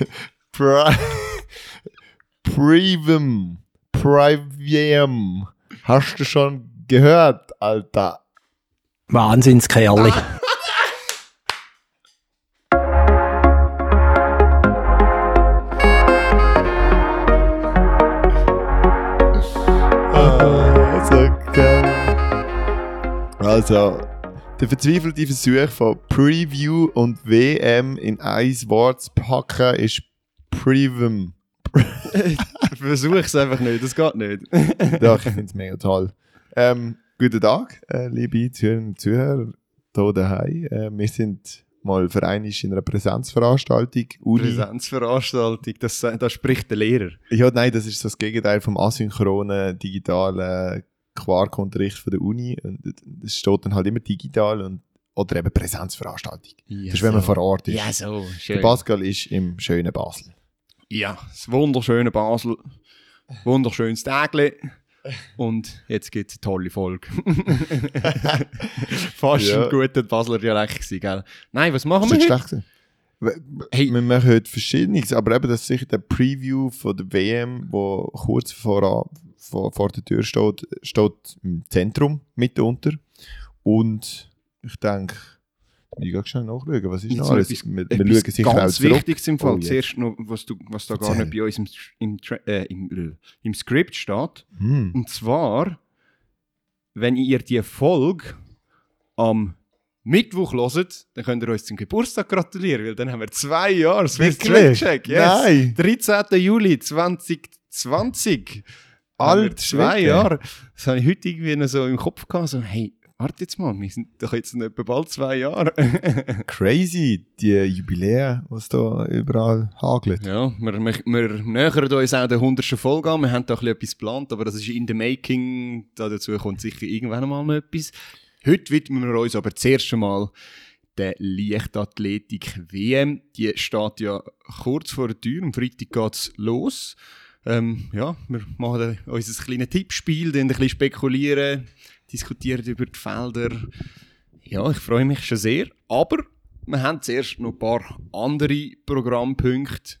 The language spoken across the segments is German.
Pri Privum. Privum. Hast du schon gehört, Alter? Wahnsinnskerli. Geil. Also, der verzweifelte Versuch von Preview und WM in ein Wort zu packen ist Privum. Versuch es einfach nicht, das geht nicht. Doch, ich finde es mega toll. Ähm, guten Tag, äh, liebe Zuhörerinnen und Zuhörer hier daheim. Äh, wir sind mal vereinigt in einer Präsenzveranstaltung. Uni. Präsenzveranstaltung, das, da spricht der Lehrer. Ja, nein, das ist das Gegenteil vom asynchronen, digitalen Quark-Unterricht von der Uni. Und es steht dann halt immer digital und, oder eben Präsenzveranstaltung. Ja, das ist, wenn man so. vor Ort ist. Ja, so, Der schön. Pascal ist im schönen Basel. Ja, das wunderschöne Basel, wunderschönes Tägle. Und jetzt gibt es eine tolle Folge. Fast Ja. ein guter Basler Dialekt gewesen, gell? Nein, was machen Das wir heute? Hey. Wir machen heute Verschiedenes, aber eben das ist sicher der Preview von der WM, wo kurz vor, vor, vor der Tür steht, steht im Zentrum mitunter. Und ich denke, ich gehe schnell nachschauen, was ist noch alles? etwas- Wir, wir Etwas schauen sicher auch ganz. Wichtiges im Fall. Oh, yes. Zuerst noch, was, du, was da gar nicht bei uns im, im, Tra- äh, im, im Skript steht. Hm. Und zwar, wenn ihr die Folge am Mittwoch hört, dann könnt ihr uns zum Geburtstag gratulieren, weil dann haben wir zwei Jahre Swiss? Check. Nein. 13. Juli 2020. Alt, zwei? Jahre. Das habe ich heute irgendwie noch so im Kopf gehabt. So, hey, warte jetzt mal, wir sind doch jetzt noch etwa bald zwei Jahre. Crazy, die Jubiläen, was da überall hagelt. Ja, wir, wir, wir nähern uns auch der 100. Folge an. Wir haben da ein bisschen etwas geplant, aber das ist in the making. Da dazu kommt sicher irgendwann mal noch etwas. Heute widmen wir uns aber zuerst einmal der Leichtathletik-WM. Die steht ja kurz vor der Tür. Am Freitag geht es los. Ähm, ja, wir machen unser kleines Tippspiel, dann ein bisschen spekulieren, diskutieren über die Felder. Ja, ich freue mich schon sehr. Aber wir haben zuerst noch ein paar andere Programmpunkte.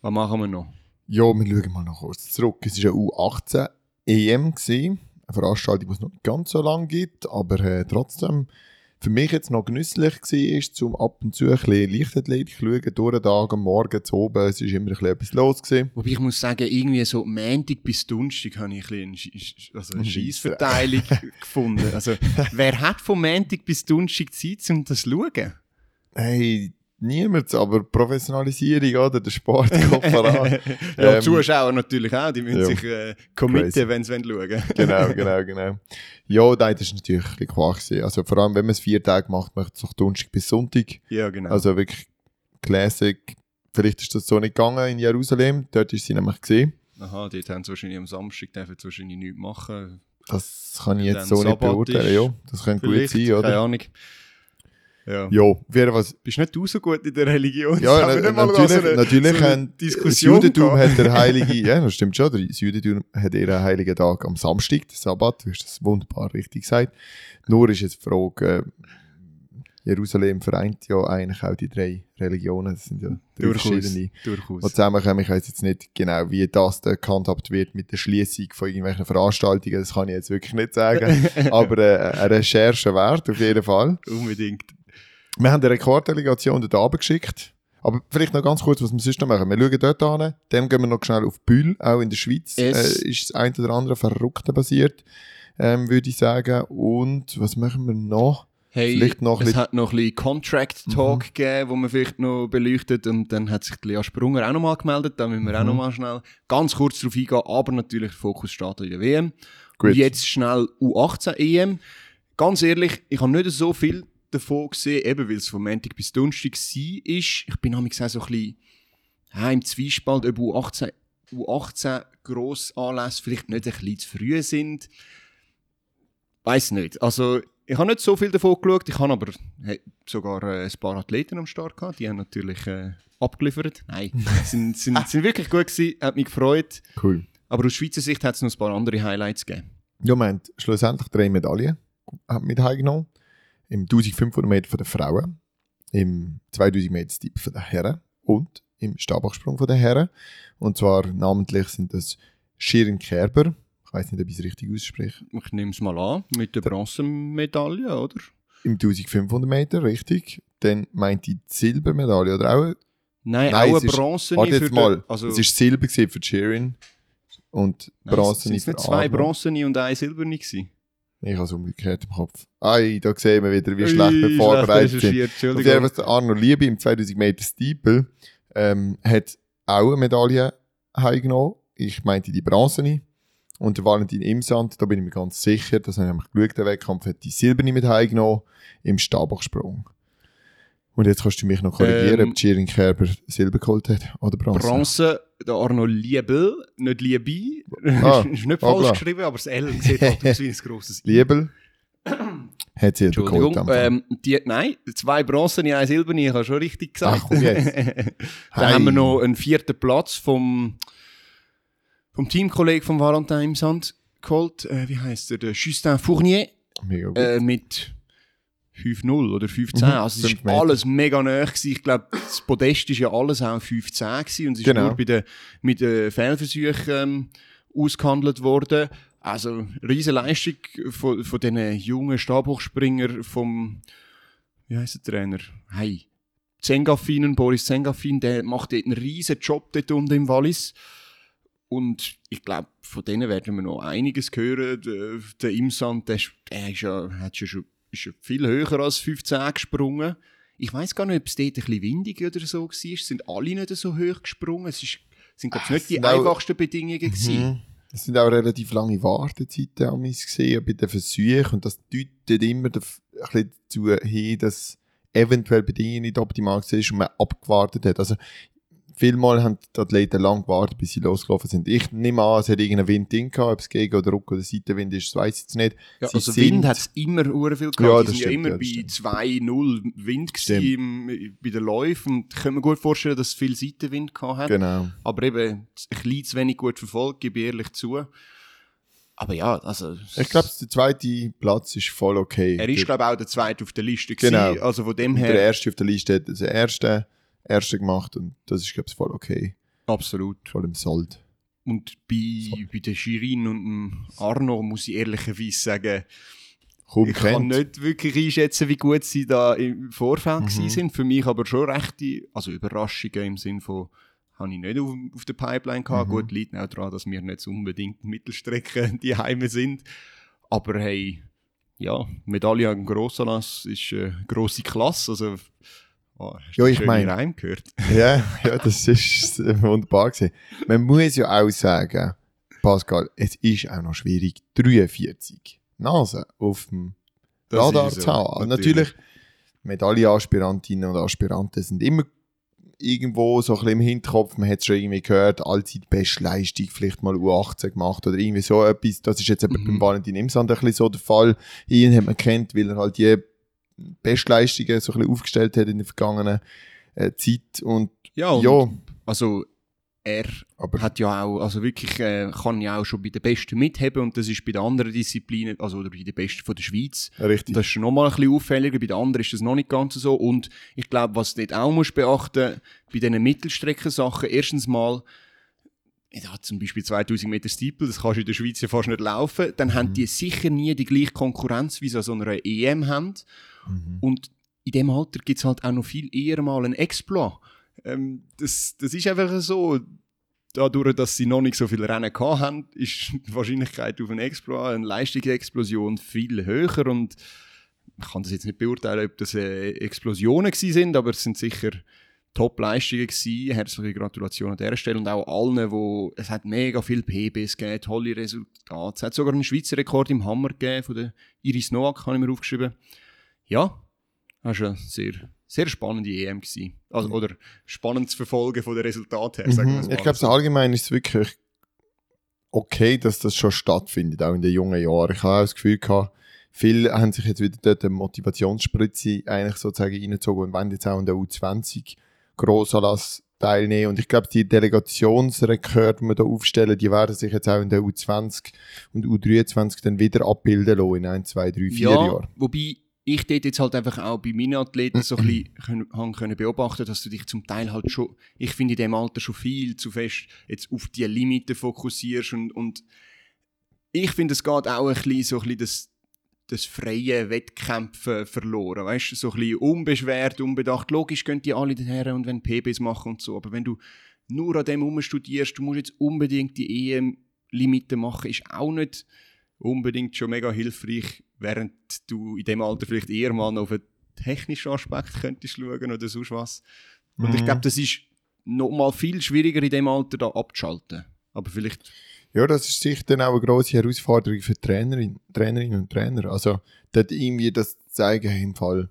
Was machen wir noch? Ja, wir schauen mal noch kurz zurück. Es war eine U18 EM. Eine Veranstaltung, die es noch nicht ganz so lange gibt, aber äh, trotzdem für mich jetzt noch genüsslich war, zum ab und zu ein bisschen Leichtathletik zu schauen, durch den Tag, am Morgen, zu oben. Es war immer ein bisschen etwas los. Gewesen. Wobei ich muss sagen, irgendwie so Montag bis Donnerstag habe ich ein bisschen also eine Scheisse. Scheissverteilung gefunden. Also, wer hat von Montag bis Donnerstag Zeit, um das zu schauen? Hey, niemand, aber Professionalisierung, oder? Der Sport kommt voran. Ja, Ähm, die Zuschauer natürlich auch, die müssen ja. sich äh, committen, wenn sie schauen wollen. genau, genau, genau. Ja, nein, das war natürlich ein bisschen. Also vor allem, wenn man es vier Tage macht, macht es doch Donnerstag bis Sonntag. Ja, genau. Also wirklich Classic. Vielleicht ist das so nicht gegangen in Jerusalem. Dort ist sie nämlich gesehen. Aha, dort haben sie wahrscheinlich am Samstag dürfen sie wahrscheinlich nichts machen. Das kann ich jetzt so nicht beurteilen. ist Ja, das könnte gut sein, keine oder? Ahnung. Ja. Auf jeden Fall. Bist nicht du so gut in der Religion? Ja, Haben wir na, nicht mal natürlich, so eine- natürlich so haben, das Diskussion Judentum hat der heilige, ja, das stimmt schon, das Judentum hat ihren heiligen Tag am Samstag, der Sabbat, du hast das wunderbar richtig gesagt. Nur ist jetzt die Frage, äh, Jerusalem vereint ja eigentlich auch die drei Religionen, das sind ja drei Durchaus. verschiedene. Durchaus. zusammenkommen. Ich weiß jetzt nicht genau, wie das da gehandhabt wird mit der Schließung von irgendwelchen Veranstaltungen. Das kann ich jetzt wirklich nicht sagen. Aber äh, eine Recherche wert, auf jeden Fall. Unbedingt. Wir haben eine Rekorddelegation dort geschickt. Aber vielleicht noch ganz kurz, was wir sonst noch machen. Wir schauen dort an, dann gehen wir noch schnell auf Bühl, auch in der Schweiz. Äh, Es- ist das ein oder andere Verrückte passiert, ähm, würde ich sagen. Und was machen wir noch? Hey, Vielleicht noch es hat noch ein bisschen Contract Talk gegeben, wo man vielleicht noch beleuchtet und dann hat sich Lea Sprunger auch nochmal gemeldet, da müssen wir auch Mhm. nochmal schnell ganz kurz drauf eingehen, aber natürlich der Fokus steht in der WM. Und jetzt schnell U18 EM. Ganz ehrlich, ich habe nicht so viel davon gesehen, eben weil es von Montag bis Donnerstag war. Ich bin nämlich auch so ein bisschen ja, im Zwiespalt, ob U18, U18 Grossanlässe vielleicht nicht ein bisschen zu früh sind. Weiß nicht. Also, ich habe nicht so viel davon geschaut. Ich habe aber hey, sogar äh, ein paar Athleten am Start gehabt. Die haben natürlich äh, abgeliefert. Nein, sind, sind, sind wirklich gut gewesen. Hat mich gefreut. Cool. Aber aus Schweizer Sicht hat es noch ein paar andere Highlights gegeben. Ja, haben schlussendlich drei Medaillen haben mit heimgenommen. Im 1500 Meter von den Frauen, im 2000 Meter Steep von den Herren und im Stabachsprung von den Herren. Und zwar namentlich sind das Shirin Kerber, ich weiß nicht, ob ich es richtig ausspreche, Ich nehme es mal an, mit der Bronzemedaille, oder? im 1500 Meter, richtig. Dann meint die Silbermedaille oder auch Nein, Nein, auch eine ist- Bronze Warte für jetzt mal. Den, also, es war Silber für Shirin und Bronze sind es für nicht zwei. Bronzene und ein Silberne gewesen? Ich habe es umgekehrt im Kopf. Ei, da sehen wir wieder, wie schlecht wir vorbereitet sind. Fall der Arno Liebe im 2000 Meter Steeple ähm, hat auch eine Medaille heimgenommen. Ich meinte die Bronzene. Und der Valentin Imsand, da bin ich mir ganz sicher, das habe ich nämlich geschaut, der Wettkampf hat die Silberne mit heimgenommen im Stabachsprung. Und jetzt kannst du mich noch korrigieren, Ähm, ob Jirin Kerber Silber geholt hat oder Bronze. Bronze, der Arno Liebel, nicht Liebi. Ah, ist nicht falsch geschrieben, aber das L sieht halt aus wie ein grosses I. Liebel hat Silber geholt. Ähm, die, nein, zwei Bronzene, ein Silberne, ich habe schon richtig gesagt. Ach, komm jetzt. Dann Hey. haben wir noch einen vierten Platz vom, vom Teamkollegen von Valentin im Sand geholt. Äh, wie heißt er? Der Justin Fournier Mega gut. äh, mit 5-0 oder 15. Mhm, also es ist Meter. alles mega nah. Ich glaube, das Podest ist ja alles auch 15 gewesen und es ist Genau. nur bei den, mit den Fehlversuchen ähm, ausgehandelt worden. Also riesige Leistung von, von diesen jungen Stabhochspringer vom, wie heißt der Trainer? Hey. Zengafinen, Boris Zengafin, der macht dort einen riesen Job dort unten im Wallis. Und ich glaube, von denen werden wir noch einiges hören. Der, der Imsand, der, ist- der ist ja, hat ja schon, ist ja viel höher als 15 gesprungen. Ich weiß gar nicht, ob es dort ein bisschen windig oder so war. Es sind alle nicht so hoch gesprungen. Es ist, sind, glaube ich, nicht die einfachsten Bedingungen gewesen. Mhm. Es sind auch relativ lange Wartezeiten an mich gesehen bei den Versuchen und das deutet immer ein bisschen dazu hin, dass eventuell Bedingungen nicht optimal sind und man abgewartet hat. Also vielmal haben die Athleten lang gewartet, bis sie losgelaufen sind. Ich nehme an, es hat irgendeinen Wind drin gehabt, ob es Gegen- oder Ruck- oder Seitenwind ist, das weiss ich jetzt nicht. Ja, Sie also sind- Wind hat es immer hure viel gehabt. Ja, die das sind ja stimmt, immer ja, bei stimmt. 2-0 Wind im, bei den Läufen. Und ich kann mir gut vorstellen, dass es viel Seitenwind gehabt hat. Genau. Aber eben, ein bisschen zu wenig gut verfolgt, gebe ich ehrlich zu. Aber ja, also... Ich glaube, der zweite Platz ist voll okay. Er ist, der, glaube ich, auch der Zweite auf der Liste Genau. Also von dem der her... erste auf der Liste hat den ersten, ersten gemacht und das ist, glaube ich, voll okay. Absolut. Voll im Sold. Und bei, bei der Shirin und dem Arno muss ich ehrlicherweise sagen, Kaum ich kann kennt. nicht wirklich einschätzen, wie gut sie da im Vorfeld Mhm. sind. Für mich aber schon rechte, also Überraschungen im Sinn von, habe ich nicht auf, auf der Pipeline gehabt. Mhm. Gut, liegt auch daran, dass wir nicht unbedingt Mittelstrecken die Heime sind. Aber hey, ja, Medaille am Grossanlass ist eine grosse Klasse. Also, oh, hast Ja, ich schöne mein- Reim gehört? Ja, ja, das ist wunderbar gewesen. Man muss ja auch sagen, Pascal, es ist auch noch schwierig, 43 Nasen auf dem Das Radar so, zu haben. Natürlich, Medaillenaspirantinnen und Aspiranten sind immer irgendwo so ein bisschen im Hinterkopf, man hat es schon irgendwie gehört, allzeit Bestleistung, vielleicht mal U18 gemacht oder irgendwie so etwas. Das ist jetzt Mhm. beim Valentin Imsand ein bisschen so der Fall. Ihn hat man kennt, weil er halt die Bestleistungen so ein bisschen aufgestellt hat in der vergangenen äh, Zeit. Und Ja, und ja, also er aber hat ja auch, also wirklich, äh, kann ja auch schon bei den Besten mitheben und das ist bei den anderen Disziplinen, also oder bei den Besten von der Schweiz, richtig. das ist nochmal ein bisschen auffälliger, bei den anderen ist das noch nicht ganz so. Und ich glaube, was du dort auch musst beachten, bei diesen Mittelstreckensachen, erstens mal, ja, zum Beispiel 2000 Meter Steeple, das kannst du in der Schweiz ja fast nicht laufen, dann haben die sicher nie die gleiche Konkurrenz, wie sie an so einer EM haben Mhm. und in dem Alter gibt es halt auch noch viel eher mal einen Exploit. Ähm, das, das ist einfach so. Dadurch, dass sie noch nicht so viele Rennen haben, ist die Wahrscheinlichkeit auf einen Exploit, eine Leistungsexplosion viel höher. Und ich kann das jetzt nicht beurteilen, ob das äh, Explosionen sind, aber es sind sicher Top-Leistungen gewesen. Herzliche Gratulation an dieser Stelle und auch allen, wo es hat mega viele PBs gegeben, tolle Resultate. Es hat sogar einen Schweizer Rekord im Hammer gegeben, von der Iris Noack, habe ich mir aufgeschrieben. Ja, das war eine sehr, sehr spannende EM. Gewesen. Also, oder spannend zu verfolgen von den Resultaten her, sagen wir Mhm. Ich glaube, so. allgemein ist es wirklich okay, dass das schon stattfindet, auch in den jungen Jahren. Ich habe auch das Gefühl gehabt, viele haben sich jetzt wieder dort eine Motivationsspritze eigentlich sozusagen reingezogen und wollen jetzt auch in der U20 Grossanlass teilnehmen. Und ich glaube, die Delegationsrekorde, die wir da aufstellen, die werden sich jetzt auch in der U20 und U23 dann wieder abbilden lassen in ein, zwei, drei, vier ja, Jahren. Wobei, ich dort jetzt halt einfach auch bei meinen Athleten so ein bisschen können, können beobachten, dass du dich zum Teil halt schon, ich finde in dem Alter schon viel zu fest jetzt auf die Limite fokussierst und, und ich finde, es geht auch ein bisschen so ein bisschen das, das freie Wettkämpfen verloren, weißt du, so ein bisschen unbeschwert, unbedacht. Logisch gehen die alle daher und wenn PBs machen und so, aber wenn du nur an dem studierst, du musst jetzt unbedingt die EM-Limite machen, ist auch nicht unbedingt schon mega hilfreich, während du in dem Alter vielleicht eher mal auf einen technischen Aspekt könntest schauen oder sonst was. Und ich Mhm. glaube, das ist noch mal viel schwieriger in dem Alter da abzuschalten. Aber vielleicht, Ja, das ist sicher dann auch eine grosse Herausforderung für Trainerin, Trainerinnen und Trainer. Also, dort irgendwie das zeigen, im Fall,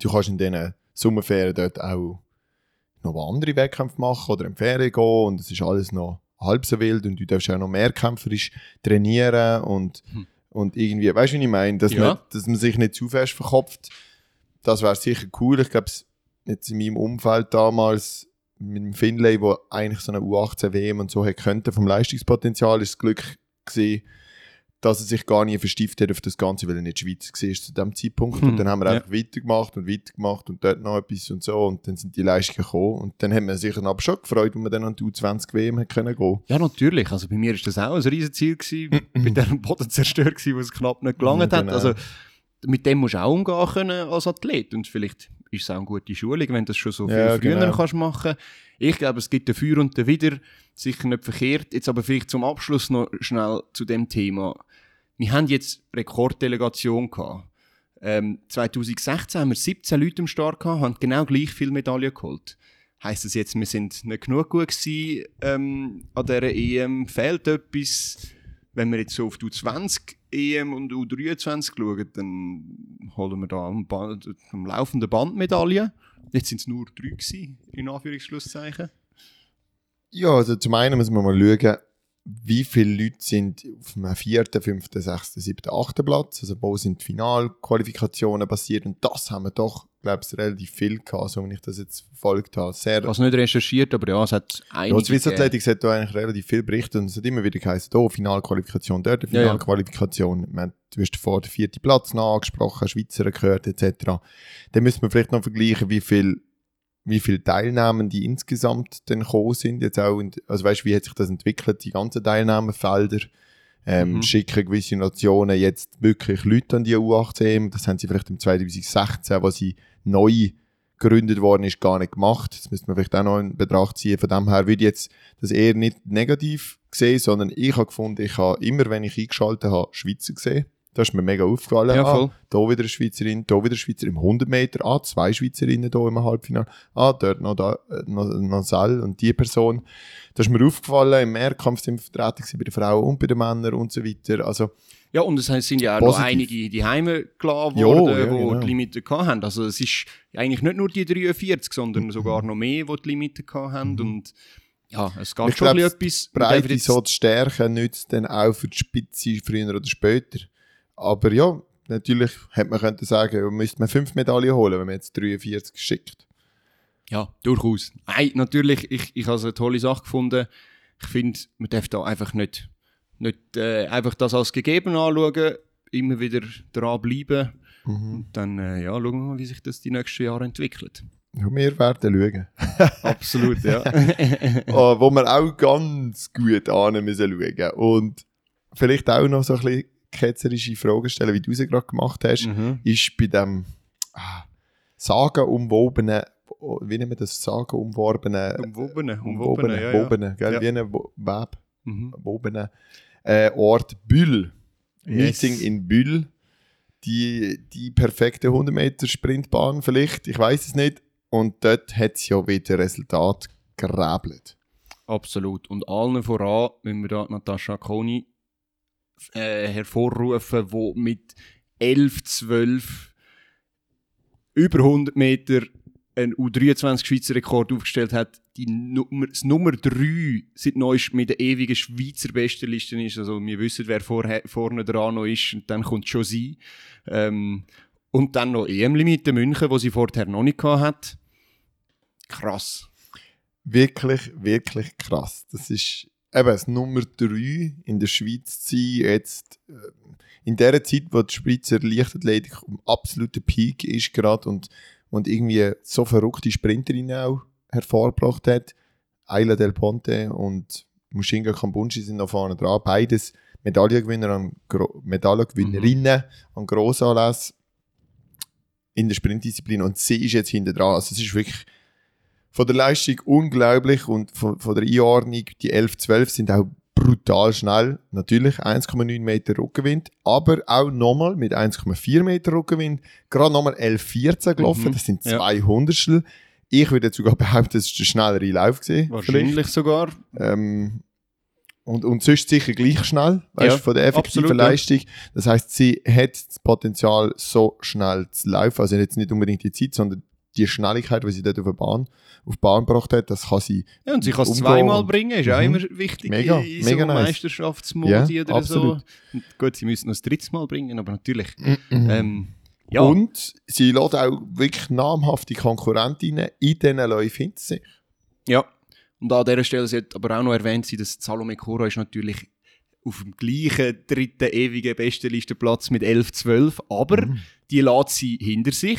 du kannst in diesen Sommerferien dort auch noch andere Wettkämpfe machen oder in die Ferien gehen und es ist alles noch halb so wild und du darfst auch noch mehrkämpferisch trainieren und, Hm. Und irgendwie, weißt du, wie ich meine? Dass, Ja. man, dass man sich nicht zu fest verkopft. Das wäre sicher cool. Ich glaube, jetzt in meinem Umfeld damals mit dem Finlay, wo eigentlich so eine U18 WM und so hätte könnte vom Leistungspotenzial, ist das Glück gesehen, dass er sich gar nie verstieft hat auf das Ganze, weil er nicht Schweizer war zu dem Zeitpunkt. Hm, Und dann haben wir ja. einfach weitergemacht und weitergemacht und dort noch etwas und so und dann sind die Leistungen gekommen und dann haben wir sich dann aber schon gefreut, wenn wir dann an die U20 WM hätte können gehen. ja natürlich, also bei mir ist das auch ein riesen Ziel gewesen, bei dem Boden zerstört gewesen, wo es knapp nicht gelangt Ja, hat. genau. Also mit dem musst du auch umgehen können als Athlet und vielleicht ist es auch eine gute Schulung, wenn du das schon so viel Ja, früher genau. kannst machen. Ich glaube, es gibt dafür und dawider, sicher nicht verkehrt. Jetzt aber vielleicht zum Abschluss noch schnell zu dem Thema. Wir haben jetzt Rekorddelegation gehabt. Ähm, 2016 haben wir 17 Leute am Start gehabt, haben genau gleich viele Medaillen geholt. Heißt das jetzt, wir sind nicht genug gut gewesen ähm, an dieser EM? Fehlt etwas? Wenn wir jetzt so auf die U20 EM und U23 schauen, dann holen wir da am, Band, am laufenden Band Medaillen. Jetzt sind es nur drei gewesen, in Anführungsschlusszeichen. Ja, also zum einen muss man mal schauen, wie viele Leute sind auf dem vierten, fünften, sechsten, siebten, achten Platz, also wo sind die Finalqualifikationen passiert und das haben wir doch, glaube ich, relativ viel gehabt, so wie ich das jetzt verfolgt habe. Sehr, es nicht recherchiert, aber ja, es hat ja, einige Swiss gegeben. Athletics hat da eigentlich relativ viel berichtet und es hat immer wieder geheißen, oh, Finalqualifikation dort, Ja, ja. Finalqualifikation. Ich meine, Du hast vorher den vierten Platz angesprochen, Schweizer gehört etc. Dann müssen wir vielleicht noch vergleichen, wie viel wie viele Teilnehmende insgesamt dann gekommen sind. Jetzt auch in, also weißt, wie hat sich das entwickelt, die ganzen Teilnehmerfelder? Ähm, Mhm. Schicken gewisse Nationen jetzt wirklich Leute an die U18? Das haben sie vielleicht im 2016, wo sie neu gegründet worden ist, gar nicht gemacht. Das müsste man vielleicht auch noch in Betracht ziehen. Von dem her würde ich jetzt das eher nicht negativ sehen, sondern ich habe gefunden, ich habe immer, wenn ich eingeschaltet habe, Schweizer gesehen. Das ist mir mega aufgefallen. Ja, voll. Ah, da wieder eine Schweizerin, da wieder eine Schweizer im 100 Meter. Ah, zwei Schweizerinnen da im Halbfinale. Ah, dort noch, da, äh, noch, noch Sal und die Person. Das ist mir aufgefallen. Im Mehrkampf sind wir vertreten bei den Frauen und bei den Männern und so weiter. Also, Ja, und es sind ja auch noch Positiv. einige die Heime klar Ja, geworden, ja, die genau. die Limite hatten. Also es ist eigentlich nicht nur die 43, sondern sogar noch mehr, die die Limite hatten. Und ja, es geht Mhm. Ich schon glaub, ein bisschen etwas. Wir Breite so zu stärken nützt dann auch für die Spitze früher oder später. Aber ja, natürlich hätte man könnte sagen, müsste man fünf Medaillen holen, wenn man jetzt 43 schickt. Ja, durchaus. Nein, natürlich, ich, ich habe es eine tolle Sache gefunden. Ich finde, man darf da einfach nicht, nicht äh, einfach das als gegeben anschauen, immer wieder dran bleiben. Und dann äh, ja, schauen wir mal, wie sich das die nächsten Jahre entwickelt. Ja, wir werden schauen. Absolut, ja. Ah, wo wir auch ganz gut an müssen schauen. Und vielleicht auch noch so ein bisschen ketzerische Fragen stellen, wie du sie gerade gemacht hast, mhm. ist bei dem ah, sagenumwobenen, wie nennen wir das, sagenumworbenen, Umwobene, umwobenen, ja, ja. wobenen, gell, Ja. wie ein Web, Mhm. wobenen, äh, Ort Bühl. Yes. Meeting in Bühl. Die, die perfekte 100 Meter Sprintbahn vielleicht, ich weiß es nicht. Und dort hat es ja wieder Resultat geräbelt. Absolut. Und allen voran müssen wir da Natascha Koni äh, hervorrufen, wo mit 11, 12 über 100 Meter einen U23 Schweizer Rekord aufgestellt hat, die Nummer, das Nummer 3 seit neuest mit der ewigen Schweizer Bestenliste ist. Also wir wissen, wer vorher, vorne dran noch ist und dann kommt schon sie. Ähm, und dann noch EM-Limite München, wo sie vorher noch nicht hat. Krass. Wirklich, wirklich krass. Das ist, eben das Nummer 3 in der Schweiz zu sein, jetzt äh, in der Zeit, wo die Schweizer Leichtathletik am absoluten Peak ist gerade und, und irgendwie so verrückte Sprinterinnen auch hervorgebracht hat. Ayla Del Ponte und Mushinga Kambunchi sind noch vorne dran. Beides Medaillengewinner an Gro Medaillengewinnerinnen Mhm. an Grossanlässen in der Sprintdisziplin und sie ist jetzt hinter dran. Also es ist wirklich von der Leistung unglaublich und von, von der Einordnung, die 11, 12 sind auch brutal schnell. Natürlich 1,9 Meter Rückenwind, aber auch nochmal mit 1,4 Meter Rückenwind gerade nochmal 11, 14 gelaufen. Mhm, Das sind ja. zwei Hundertstel. Ich würde jetzt sogar behaupten, das ist der schnellere Lauf gewesen. Wahrscheinlich sogar. Ähm, und, und sonst sicher gleich schnell, weißt, Ja, von der effektiven absolut, ja. Leistung. Das heißt, sie hat das Potenzial, so schnell zu laufen. Also jetzt nicht unbedingt die Zeit, sondern die Schnelligkeit, die sie dort auf der Bahn, auf die Bahn gebracht hat, das kann sie. Ja, und sie kann es zweimal bringen, ist auch Mhm. immer wichtig Mega, in mega so nice. Meisterschaftsmodi Ja, oder absolut. so. Gut, sie müssen noch das dritte Mal bringen, aber natürlich. Ähm, ja, Und sie lässt auch wirklich namhafte Konkurrentinnen in diesen Läufen hinter sich. ja. Und an dieser Stelle sollte aber auch noch erwähnt sein, dass Salome Cora ist natürlich auf dem gleichen dritten ewigen Bestenlistenplatz mit 11, 12, aber Mhm. die lässt sie hinter sich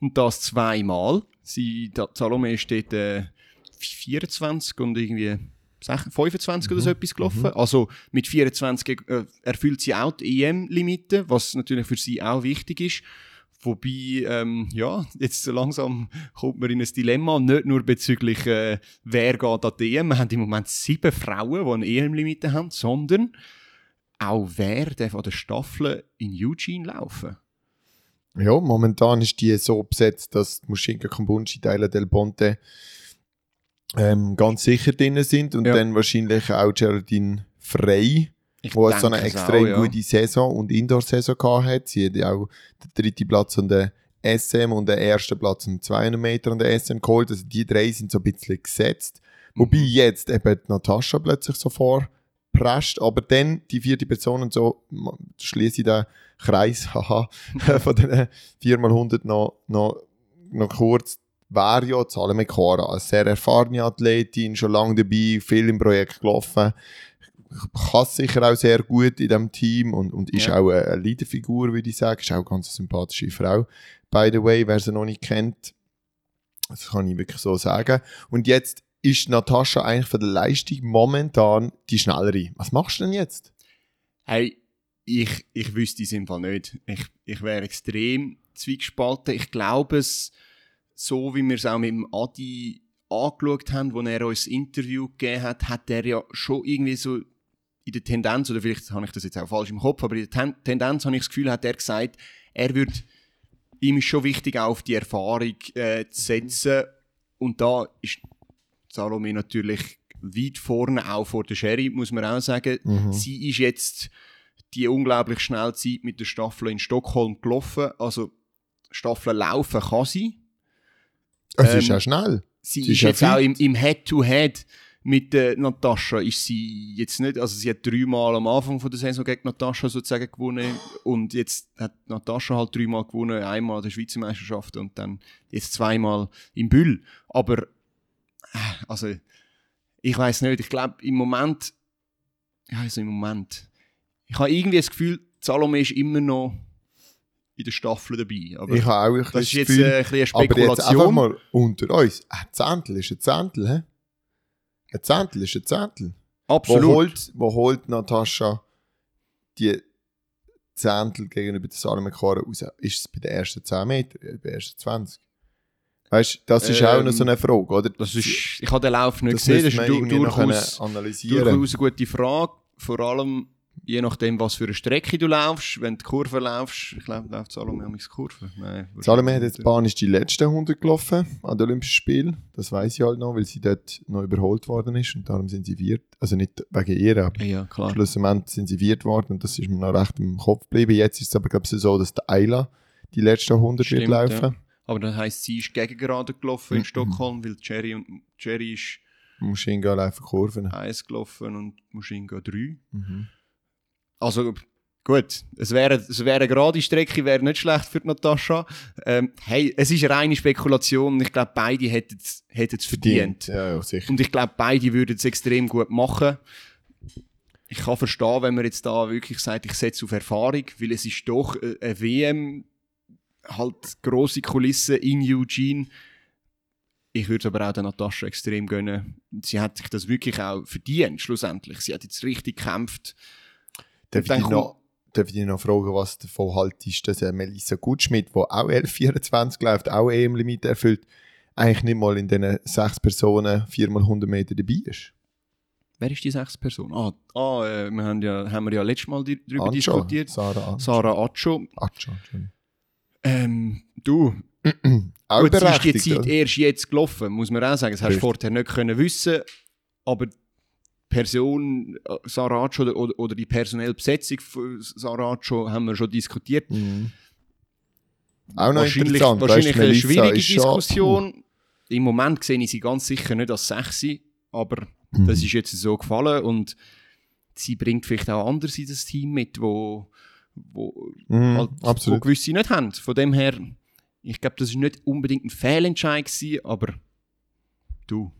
und das zweimal. Sie, da, Salome ist dort äh, 24 und irgendwie 26, 25 oder so etwas gelaufen. Also mit 24 äh, erfüllt sie auch die EM-Limite, was natürlich für sie auch wichtig ist. Wobei, ähm, ja, jetzt langsam kommt man in ein Dilemma, nicht nur bezüglich, äh, wer geht an die EM. Wir haben im Moment sieben Frauen, die eine EM-Limite haben, sondern auch wer darf an der Staffel in Eugene laufen. Ja, momentan ist die so besetzt, dass Mushinka Kambunchi, Teile Del Ponte ähm, ganz sicher drin sind und Ja. dann wahrscheinlich auch Geraldine Frey, Ich wo so eine extrem auch, ja. gute Saison und Indoor-Saison gehabt hat. Sie hat auch den dritten Platz an der SM und den ersten Platz an den 200 Meter an der SM geholt. Also die drei sind so ein bisschen gesetzt. Wobei jetzt eben Natascha plötzlich so vorprescht, aber dann die vierte Person und so schließe ich den Kreis, haha, von den 4x100 noch, noch, noch kurz, wäre ja Salome Cora, eine sehr erfahrene Athletin, schon lange dabei, viel im Projekt gelaufen, kann sicher auch sehr gut in diesem Team und, und ist Ja. auch eine, eine Leaderfigur, würde ich sagen, ist auch eine ganz sympathische Frau, by the way, wer sie noch nicht kennt, das kann ich wirklich so sagen. Und jetzt ist Natascha eigentlich von der Leistung momentan die schnellere. Was machst du denn jetzt? Hey, ich, ich wüsste es Fall nicht. Ich, ich wäre extrem zwiegespalten. Ich glaube es, so wie wir es auch mit dem Adi angeschaut haben, wo er uns Interview gegeben hat, hat er ja schon irgendwie so in der Tendenz, oder vielleicht habe ich das jetzt auch falsch im Kopf, aber in der Ten Tendenz habe ich das Gefühl, hat er gesagt, er würde, ihm ist schon wichtig, auch auf die Erfahrung äh, zu setzen. Und da ist Salome natürlich weit vorne, auch vor der Sherry, muss man auch sagen. Mhm. Sie ist jetzt die unglaublich schnelle Zeit mit der Staffel in Stockholm gelaufen. Also Staffel laufen kann sie. Es Ähm, ist ja schnell. Sie, Sie ist ist ja jetzt auch im, im Head-to-Head mit der Natascha ist sie jetzt nicht, also sie hat dreimal am Anfang von der Saison gegen Natascha sozusagen gewonnen und jetzt hat Natascha halt dreimal gewonnen, einmal an der Schweizer Meisterschaft und dann jetzt zweimal im Bühl. Aber äh, also ich weiß nicht, ich glaube im Moment, ja also im Moment, ich habe irgendwie das Gefühl, Salome ist immer noch in der Staffel dabei. Aber Ich habe auch ein das ist jetzt Gefühl, äh, ein bisschen eine aber jetzt einfach Spekulation. mal unter uns. Ein Zehntel ist ein Zehntel, hä? Ein Zehntel ist ein Zehntel. Wo Absolut. holt, wo holt Natascha die Zehntel gegenüber der Salome Cora raus? Ist es bei den ersten 10 Metern, äh, bei den ersten 20? Weißt das ist auch noch so eine Frage, oder? Das ist, ich habe den Lauf nicht das gesehen, das ist du, durchaus, analysieren. durchaus eine gute Frage. Vor allem je nachdem, was für eine Strecke du laufst. Wenn du Kurve laufst, ich glaube, läuft Salome am Kurve. Nein, Salome hat jetzt Bahn ist die letzten 100 gelaufen an den Olympischen Spielen. Das weiß ich halt noch, weil sie dort noch überholt worden ist und darum sind sie viert. Also nicht wegen ihr, aber Ja, klar. schlussendlich sind sie viert worden und das ist mir noch recht im Kopf geblieben. Jetzt ist es aber glaube ich so, dass der Ayla die letzten 100 wird Stimmt, laufen. Aber das heisst, sie ist gegen gerade gelaufen in Mhm. Stockholm, weil Jerry, und, Jerry ist Mushinga laufen Kurven. 1 gelaufen und Mushinga 3. Mhm. Also gut, es wäre, es wäre eine gerade Strecke, wäre nicht schlecht für die Natascha. Ähm, hey, es ist eine reine Spekulation. Ich glaube, beide hätten es verdient. Ja, ja, sicher. Und ich glaube, beide würden es extrem gut machen. Ich kann verstehen, wenn man jetzt da wirklich sagt, ich setze auf Erfahrung, weil es ist doch äh, eine WM, halt grosse Kulisse in Eugene. Ich würde aber auch der Natascha extrem gönnen. Sie hat sich das wirklich auch verdient, schlussendlich. Sie hat jetzt richtig gekämpft. Darf ich, noch, darf ich dich noch fragen, was davon haltest, dass Melissa Gutschmidt, die auch 11,24 läuft, auch EM-Limit erfüllt, eigentlich nicht mal in diesen sechs Personen 4x100 Meter dabei ist? Wer ist die sechs Person? Ah, ah äh, wir haben ja, haben wir ja letztes Mal darüber Ancho, diskutiert. Sarah Ancho. Sarah Acho. Entschuldigung. Ähm, du, Auch Gut, ist die Zeit oder? erst jetzt gelaufen, muss man auch sagen. Das hast du Richtig. vorher nicht können wissen aber die Person äh, Saracho oder, oder, oder die personelle Besetzung von Saracho haben wir schon diskutiert. Mhm. Auch noch wahrscheinlich interessant. wahrscheinlich eine schwierige ist schon- Diskussion. Im Moment sehe ich sie ganz sicher nicht als sexy, aber Mhm. das ist jetzt so gefallen und sie bringt vielleicht auch anders in das Team mit, wo, wo Mhm, halt, wo gewisse nicht haben. Von dem her, ich glaube, das ist nicht unbedingt ein Fehlentscheid gewesen, aber du,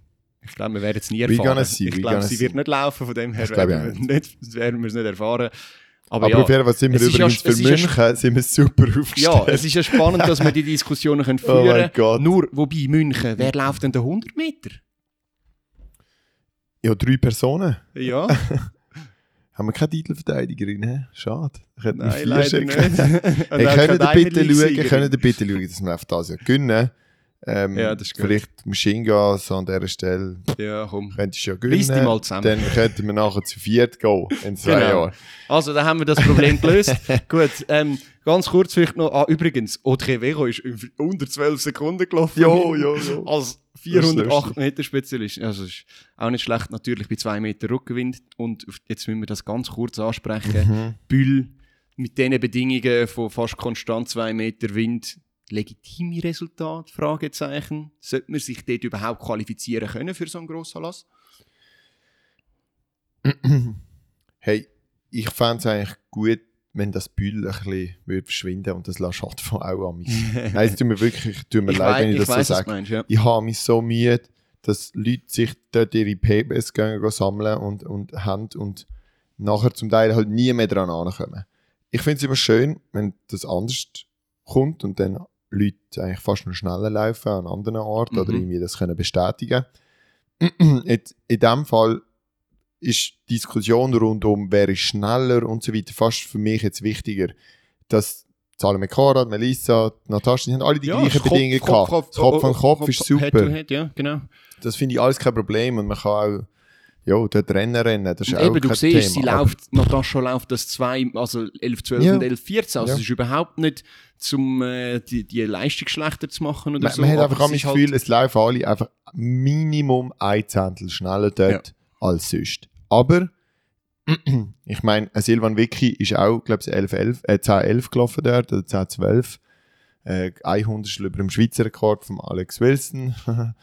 ich glaube, wir werden es nie erfahren. see, ich glaube, sie wird nicht laufen, von dem her werden wir, nicht, werden wir es nicht erfahren. Aber, Aber ja, auf jeden Fall sind wir ja- übrigens es für ja München sind wir super aufgestellt. ja, es ist ja spannend, dass wir die Diskussionen können Oh führen mein Gott. Nur, wobei München, wer läuft denn den 100 Meter? ja, drei Personen. Ja, Haben wir keine Titelverteidigerin? hä? Schade. Nein, leider nicht. Hey, können ihr bitte schauen, können bitte schauen, dass wir auf das Jahr gewinnen? Ähm, Ja, das ist gut. vielleicht Machine Gas an dieser Stelle. Ja, komm. Könntest du ja gewinnen. Reiss dich mal zusammen. Dann könnten wir nachher zu viert gehen in zwei Genau. Jahren. Also, da haben wir das Problem gelöst. Gut, ähm, ganz kurz vielleicht noch. Ah, übrigens, Audrey Vero ist unter 12 Sekunden gelaufen. Jo, jo, jo. Als Das 408 ist Meter Spezialist. Also, ist auch nicht schlecht, natürlich bei 2 Meter Rückenwind. Und jetzt müssen wir das ganz kurz ansprechen. Mhm. Bühl mit diesen Bedingungen von fast konstant 2 Meter Wind. Legitime Resultat? Fragezeichen. Sollte man sich dort überhaupt qualifizieren können für so einen Grossanlass? Hey, ich fände es eigentlich gut, wenn das Bühl ein bisschen würde verschwinden und das Laschat von auch an mich. Nein, es tut mir wirklich tut mir leid, wenn ich, das weiss, so sage. meinst, ja. Ich habe mich so müde, dass Leute sich dort ihre PBs gehen sammeln und, und haben und nachher zum Teil halt nie mehr dran ankommen. Ich finde es immer schön, wenn das anders kommt und dann Leute eigentlich fast noch schneller laufen an anderen Orten oder Mhm. irgendwie das können bestätigen. Jetzt, in dem Fall ist die Diskussion rund um, wer ist schneller und so weiter, fast für mich jetzt wichtiger, dass Salome Karat, Melissa, Natascha, die haben alle die gleichen das Bedingungen gehabt. Kopf, Kopf an Kopf, ist super. Head head, ja, genau. Das finde ich alles kein Problem und man kann auch ja, dort Rennen rennen, das ist Und auch eben, du siehst, sie Thema. Aber- läuft, Natascha läuft das 2, also 11, 12 Ja. und 11, 14. Also Ja. es ist überhaupt nicht, um äh, die, die Leistung schlechter zu machen oder Man, so. man hat einfach das halt- Gefühl, es laufen alle einfach Minimum ein Zehntel schneller dort als sonst. Aber ich meine, ein Silvan Vicky ist auch, glaube ich, 11, 11, äh, 10, 11 gelaufen dort, oder 10, 12. Äh, 100 über dem Schweizer Rekord von Alex Wilson.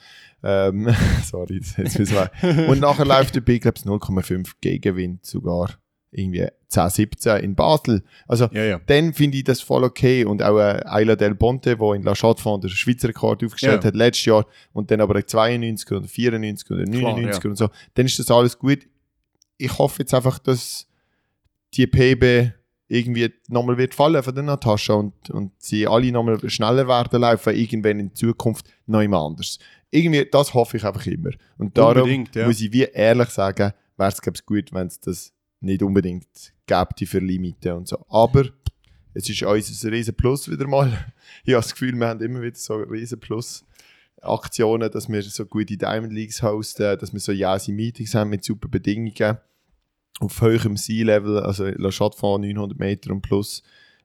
ähm, sorry, jetzt müssen wir. Und nachher läuft dabei, glaube ich, 0,5 Gegenwind sogar. Irgendwie 10, 17 in Basel. Also, Ja, ja. dann finde ich das voll okay. Und auch äh, Ayla Del Ponte, der in La Chaux-de-Fonds den Schweizer Rekord aufgestellt Ja. hat, letztes Jahr, und dann aber 92 oder 94 oder 99 ja. und so, dann ist das alles gut. Ich hoffe jetzt einfach, dass die PB irgendwie nochmal wird fallen von der Natascha und, und sie alle nochmal schneller werden laufen, irgendwann in Zukunft noch immer anders. Irgendwie, das hoffe ich einfach immer. Und darum ja. muss ich wie ehrlich sagen, wäre es gut, wenn es das nicht unbedingt gäbe für Limiten und so. Aber es ist uns ein riesen Plus wieder mal. Ich habe das Gefühl, wir haben immer wieder so riesen Plus. Aktionen, dass wir so gute Diamond Leagues hosten, dass wir so jase Meetings haben mit super Bedingungen auf höherem Sea-Level, also La Chaux-de-Fonds 900 Meter und plus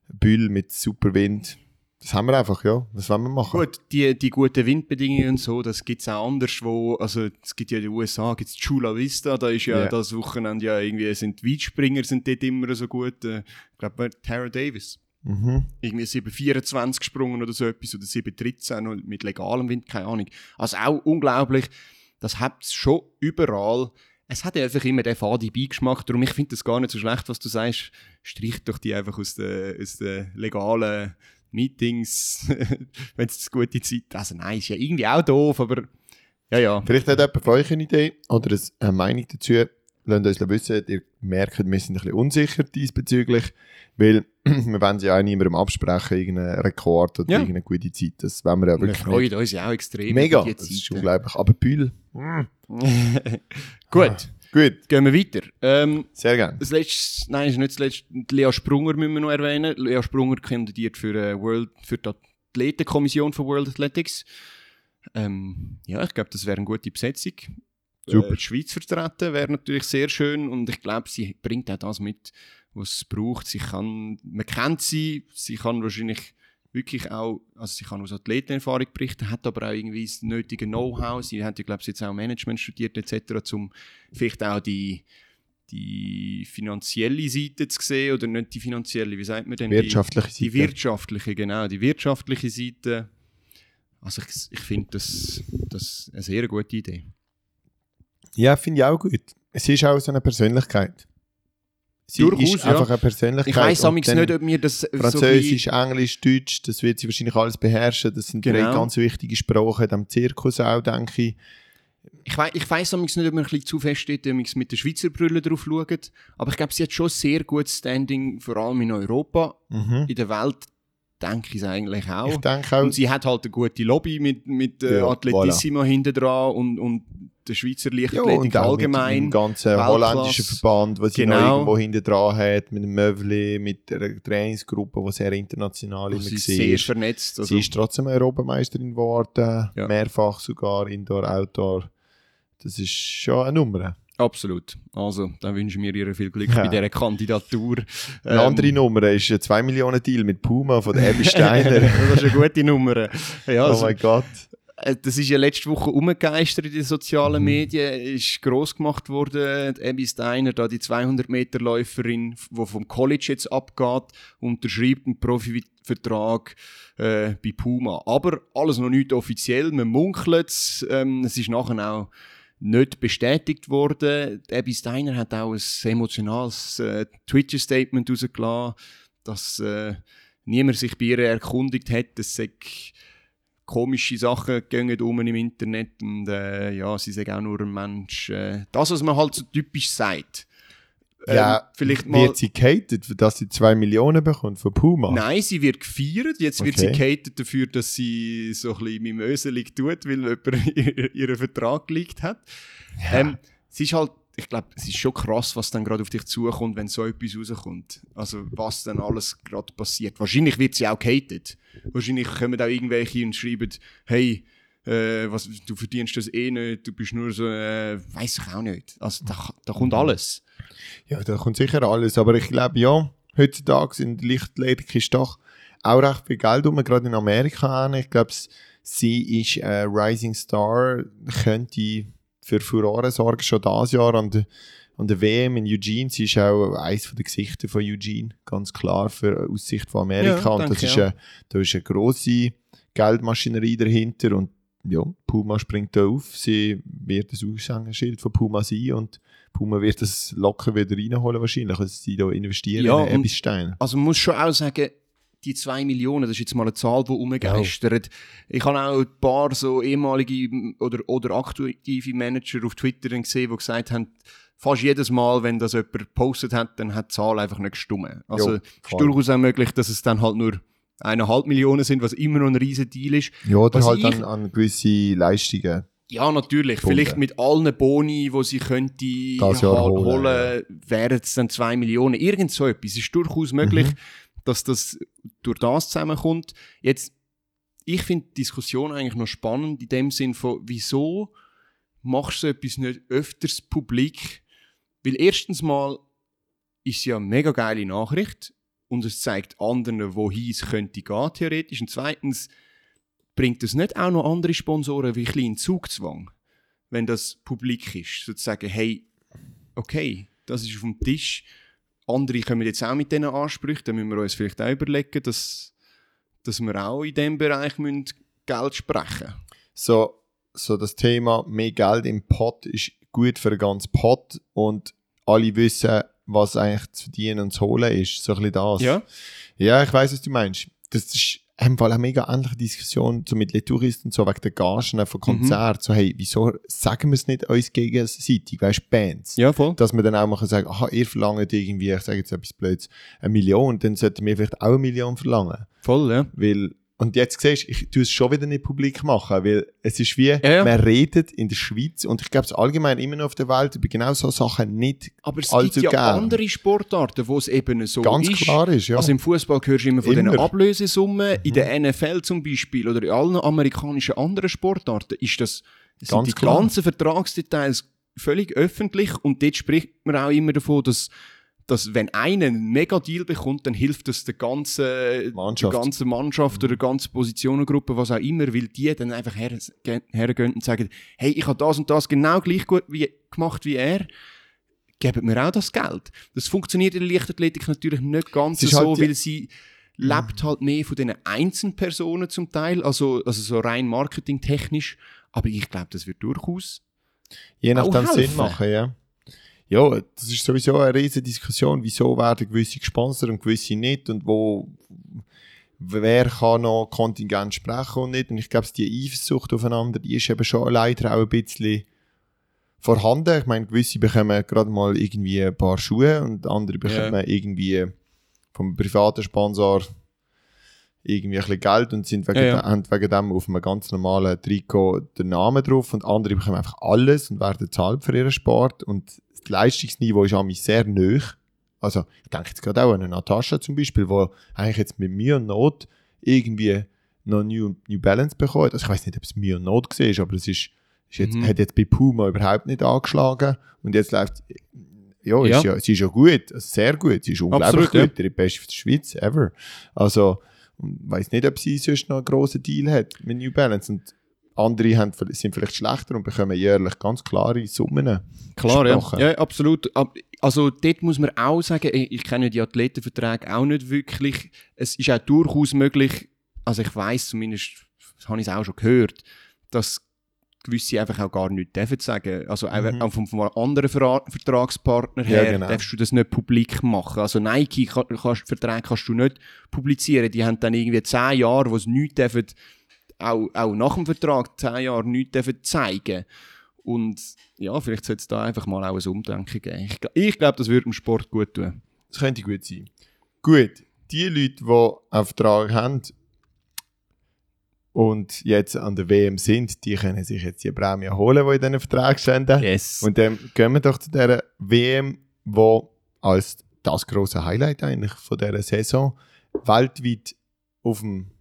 Bühl mit super Wind. Das haben wir einfach, ja. Was wollen wir machen? Gut, die, die guten Windbedingungen und so, das gibt es auch anders, wo, also es gibt ja in den USA, gibt es Chula Vista, da ist ja Ja. das Wochenende ja irgendwie, sind die Weitspringer sind dort immer so gut, äh, ich glaube Tara Davis, Mhm. irgendwie 7,24 gesprungen oder so etwas, oder 7,13 und mit legalem Wind, keine Ahnung. Also auch unglaublich, das hat es schon überall. Es hat einfach immer den faden Beigeschmack. Darum, ich finde das gar nicht so schlecht, was du sagst. Streich doch die einfach aus den, aus den legalen Meetings, wenn es eine gute Zeit Also nein, ist ja irgendwie auch doof, aber ja, ja. Vielleicht hat jemand von euch eine Idee oder eine Meinung dazu. Lasst uns wissen, ihr merkt, wir sind ein bisschen unsicher diesbezüglich, weil wir wollen ja auch niemandem absprechen, irgendeinen Rekord oder Ja. irgendeine gute Zeit. Das wollen wir ja Wir wirklich freuen nicht. uns ja auch extrem. Mega, das ist unglaublich. Aber Bühl, Gut, gut, gehen wir weiter. Ähm, sehr gerne. das letzte, nein, ist nicht das letzte. Lea Sprunger müssen wir noch erwähnen. Lea Sprunger kandidiert für, äh, World, für die Athletenkommission von World Athletics. Ähm, ja, ich glaube, das wäre eine gute Besetzung. Super. Äh, die Schweiz vertreten wäre natürlich sehr schön und ich glaube, sie bringt auch das mit, was es braucht. Sie kann, man kennt sie, sie kann wahrscheinlich wirklich auch, also sie kann aus Athletenerfahrung berichten, hat aber auch irgendwie das nötige Know-how. Sie hat ja, glaube ich, jetzt auch Management studiert etc., um vielleicht auch die, die finanzielle Seite zu sehen, oder nicht die finanzielle, wie sagt man denn? Wirtschaftliche die, die Seite. wirtschaftliche, genau, die wirtschaftliche Seite. Also ich, ich finde das, das eine sehr gute Idee. Ja, finde ich auch gut. Es ist auch so eine Persönlichkeit. Sie Durchaus, ist ja. einfach eine Persönlichkeit. Ich und amigs nicht, ob mir das so Französisch, Englisch, Deutsch, das wird sie wahrscheinlich alles beherrschen. Das sind drei Genau. ganz wichtige Sprachen, dem Zirkus auch, denke ich. Ich, wei ich weiss nicht, ob man ein bisschen zu fest dort amigs mit der Schweizer Brille drauf schaut. Aber ich glaube, sie hat schon sehr gutes Standing, vor allem in Europa. Mhm. In der Welt denke ich es eigentlich auch. Ich denke auch, Und sie hat halt eine gute Lobby mit, mit äh, Ja, Atletissimo hinten dran und, und der Schweizer ja, Leichtathletik auch allgemein. mit dem ganzen Weltklasse. holländischen Verband, was sie Genau. noch irgendwo hinten dran hat, mit dem Mövli, mit der Trainingsgruppe, die sehr international immer sie ist sehr vernetzt. Also, Sie ist trotzdem Europameisterin geworden, Ja. mehrfach sogar, Indoor, Outdoor. Das ist schon eine Nummer. Absolut. Also, dann wünschen wir ihr viel Glück Ja. bei dieser Kandidatur. Eine Ähm, andere Nummer ist ein 2 Millionen Deal mit Puma von Abby Steiner. das ist eine gute Nummer. Ja, oh also, mein Gott. äh, das ist ja letzte Woche umgegeistert in den sozialen Mhm. Medien, ist gross gemacht worden. Die Abby Steiner, da die 200-Meter-Läuferin, die vom College jetzt abgeht, unterschreibt einen Profivertrag äh, bei Puma. Aber alles noch nicht offiziell, man munkelt es. Ähm, es ist nachher auch nicht bestätigt worden. Abby Steiner hat auch ein emotionales äh, Twitter-Statement rausgelassen, dass äh, niemand sich bei ihr erkundigt hat, dass sie komische Sachen gehen um im Internet und äh, ja, sie sind auch nur ein Mensch. Äh, das, was man halt so typisch sagt. Ähm, ja, vielleicht mal. wird sie gehatet, dass sie 2 Millionen bekommt von Puma? Nein, sie wird gefeiert. Jetzt wird Okay. sie gehatet dafür, dass sie so ein bisschen mimöselig tut, weil jemand ihr- ihren Vertrag gelegt hat. Ähm, es ist halt, ich glaube, es ist schon krass, was dann gerade auf dich zukommt, wenn so etwas rauskommt. Also, was dann alles gerade passiert. Wahrscheinlich wird sie auch gehatet. Wahrscheinlich kommen auch irgendwelche und schreiben, hey, äh, was, du verdienst das eh nicht, du bist nur so, äh, weiß ich auch nicht. Also, da, da kommt alles. Ja, da kommt sicher alles. Aber ich glaube, ja, heutzutage in der Lichtathletik ist doch auch recht viel Geld rum, gerade in Amerika. auch. Ich glaube, sie ist ein Rising Star, könnte für Furore sorgen, schon dieses Jahr an der, an der WM in Eugene. Sie ist auch eines der Gesichter von Eugene, ganz klar, für Aussicht von Amerika. Ja, und das ist eine, da ist eine grosse Geldmaschinerie dahinter und ja, Puma springt da auf. Sie wird das Aushängeschild von Puma sein und Puma wird das locker wieder reinholen wahrscheinlich, also sie da investieren Ja, in und- Ebis Stein. Also man muss schon auch sagen, die 2 Millionen, das ist jetzt mal eine Zahl, die umgeistert. Ich habe auch ein paar so ehemalige oder, oder aktive Manager auf Twitter gesehen, die gesagt haben, fast jedes Mal, wenn das jemand gepostet hat, dann hat die Zahl einfach nicht gestummen. Also Jo, es ist durchaus auch möglich, dass es dann halt nur eineinhalb Millionen sind, was immer noch ein riesen Deal ist. Ja, oder Was halt ich- an, an gewisse Leistungen. Ja, natürlich. Gefunden. Vielleicht mit allen Boni, die sie könnte Das Jahr hol- holen, holen, wären es dann zwei Millionen. Irgend so etwas. Es ist durchaus möglich, Mhm. dass das durch das zusammenkommt. Jetzt, ich finde die Diskussion eigentlich noch spannend in dem Sinn von, wieso machst du etwas nicht öfters publik? Weil erstens mal ist es ja eine mega geile Nachricht und es zeigt anderen, wohin es könnte gehen, theoretisch. Und zweitens bringt es nicht auch noch andere Sponsoren wie kleinen Zugzwang, wenn das publik ist, sozusagen, hey, okay, das ist auf dem Tisch, andere kommen jetzt auch mit diesen Ansprüchen, dann müssen wir uns vielleicht auch überlegen, dass, dass wir auch in diesem Bereich müssen Geld sprechen So, so das Thema mehr Geld im Pot ist gut für den ganzen Pot und alle wissen, was eigentlich zu verdienen und zu holen ist. So ein bisschen das. Ja. Ja, ich weiß, was du meinst. Das ist im Fall eine mega ähnliche Diskussion so mit Touristen und so wegen der Gagen von Konzerten. So, hey, wieso sagen wir es nicht uns gegenseitig, weißt du, Bands? Ja, voll. Dass wir dann auch mal sagen, aha, ihr verlangt irgendwie, ich sage jetzt etwas blöds, eine Million, dann sollten wir vielleicht auch eine Million verlangen. Voll, ja. Weil, und jetzt siehst du, ich tue es schon wieder nicht publik machen, weil es ist wie, ja. man redet in der Schweiz und ich glaube es allgemein immer noch auf der Welt über genau so Sachen nicht Aber es allzu gibt ja gern. andere Sportarten, wo es eben so Ganz ist. klar ist, ja. Also im Fußball hörst du immer von Immer. diesen Ablösesummen. In der NFL zum Beispiel oder in allen amerikanischen anderen Sportarten ist das, sind Ganz die klar. ganzen Vertragsdetails völlig öffentlich und dort spricht man auch immer davon, dass, dass wenn einer einen Mega-Deal bekommt, dann hilft das der ganzen Mannschaft. der ganzen Mannschaft oder der ganzen Positionengruppe, was auch immer, weil die dann einfach her, hergehen und sagen, hey, ich habe das und das genau gleich gut wie, gemacht wie er, geben mir auch das Geld. Das funktioniert in der Leichtathletik natürlich nicht ganz so, halt weil sie lebt halt mehr von diesen Einzelpersonen zum Teil, also, also so rein marketingtechnisch, aber ich glaube, das wird durchaus Je nachdem Sinn machen, ja. Ja, das ist sowieso eine riesige Diskussion, wieso werden gewisse gesponsert und gewisse nicht und wo wer kann noch Kontingent sprechen und nicht. Und ich glaube, die Eifersucht aufeinander, die ist eben schon leider auch ein bisschen vorhanden. Ich meine, gewisse bekommen gerade mal irgendwie ein paar Schuhe und andere bekommen irgendwie vom privaten Sponsor irgendwie ein bisschen Geld und sind wegen, Ja, ja. haben wegen dem auf einem ganz normalen Trikot den Namen drauf und andere bekommen einfach alles und werden bezahlt für ihren Sport und das Leistungsniveau ist an mich sehr nöch. Also ich denke jetzt gerade auch an eine Natascha zum Beispiel, wo eigentlich jetzt mit Mühe und Not irgendwie noch New, New Balance bekommen. Also ich weiß nicht, ob es Mühe und Not war, aber es ist, ist jetzt, Mhm. hat jetzt bei Puma überhaupt nicht angeschlagen und jetzt läuft ja, Ja. Ist ja, sie ist ja gut, also sehr gut, sie ist unglaublich Absolut, ja. gut, die beste Schweiz ever. Also ich weiß nicht, ob sie sonst noch einen grossen Deal hat mit New Balance und andere haben, sind vielleicht schlechter und bekommen jährlich ganz klare Summen. Klar, ja. gesprochen. ja, absolut. Ab- Also dort muss man auch sagen, ich kenne die Athletenverträge auch nicht wirklich. Es ist auch durchaus möglich, also ich weiß zumindest, das habe ich auch schon gehört, dass gewisse einfach auch gar nichts dürfen sagen. Also auch- Mhm. auch vom, vom anderen Verra Vertragspartner Ja, her genau. darfst du das nicht publik machen. Also Nike kann, kannst, Verträge kannst du nicht publizieren. Die haben dann irgendwie zehn Jahre, wo sie nichts dürfen, auch, auch nach dem Vertrag zehn Jahre nichts dürfen zeigen und ja, vielleicht sollte es da einfach mal auch ein Umdenken geben. Ich, ich glaube, das würde dem Sport gut tun. Das könnte gut sein. Gut, die Leute, die einen Vertrag haben und jetzt an der WM sind, die können sich jetzt die Prämie holen, die in diesen Vertrag stehen. Yes. Und dann gehen wir doch zu dieser WM, wo als das große Highlight eigentlich von dieser Saison weltweit auf dem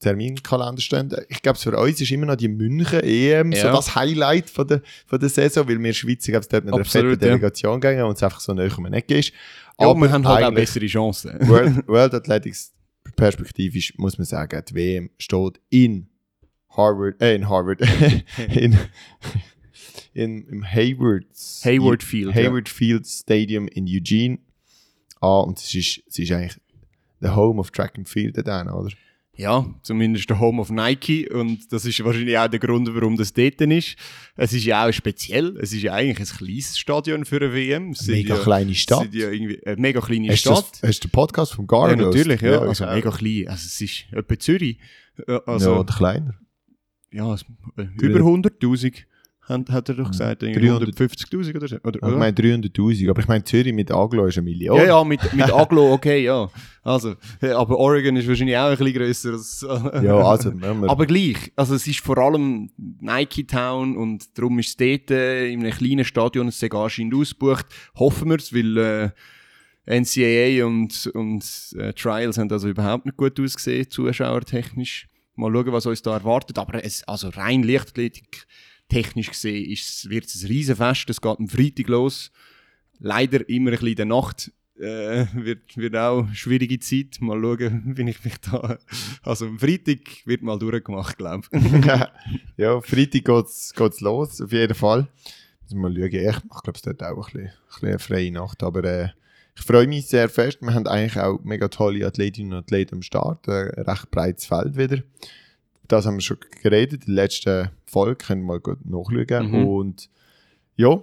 Terminkalender stehen. Ich glaube, für uns ist immer noch die München EM so Ja. das Highlight von der, von der Saison, weil wir Schweizer, glaube ich, dort mit einer fetten ja. Delegation gehen und es einfach so nahe um den Eck ist. ja, wir haben halt auch bessere Chancen. World, World Athletics perspektivisch muss man sagen, die WM steht in Harvard, äh, in Harvard, in, in, im Haywards, Hayward Field, Hayward Field Stadium in Eugene. Ah, und es ist, es ist eigentlich der Home of Track and Field dann, oder? Ja, zumindest der Home of Nike und das ist wahrscheinlich auch der Grund, warum das dort ist. Es ist ja auch speziell, es ist ja eigentlich ein kleines Stadion für eine WM. Es sind Mega ja, kleine es Stadt. ja irgendwie eine mega kleine Hast Stadt. das, hast du den Podcast vom Gar Ja, natürlich, ja. ich also auch. mega klein. Also es ist etwa Zürich. Äh, ja, Also, oder kleiner. ja, äh, über 100'000 hat, hat er doch gesagt. irgendwie 300. 150'000 oder so. Oder, Ich meine 300'000, aber ich meine Zürich mit Aglo ist eine Million. Ja, ja, mit, mit Aglo, okay, ja. Also, aber Oregon ist wahrscheinlich auch ein bisschen grösser. Als, Ja, also, wir, aber gleich, also es ist vor allem Nike Town und darum ist es dort äh, in einem kleinen Stadion, ist anscheinend ausgebucht. Hoffen wir es, weil äh, NCAA und, und äh, Trials haben also überhaupt nicht gut ausgesehen, zuschauertechnisch. Mal schauen, was uns da erwartet. Aber es, also rein Leichtathletik technisch gesehen wird es ein Riesenfest. Es geht am Freitag los. Leider immer ein bisschen in der Nacht. Äh, wird, wird auch eine schwierige Zeit. Mal schauen, bin ich mich da. Also am Freitag wird mal durchgemacht, glaube ich. ja, Freitag geht's, geht's los, auf jeden Fall. Mal schauen. Ich mache, glaube ich, dort auch ein bisschen eine freie Nacht. Aber äh, ich freue mich sehr fest. Wir haben eigentlich auch mega tolle Athletinnen und Athleten am Start. Ein recht breites Feld wieder. Das haben wir schon geredet. Die letzte Folge können wir mal gut nachschauen. Mhm. Und Ja.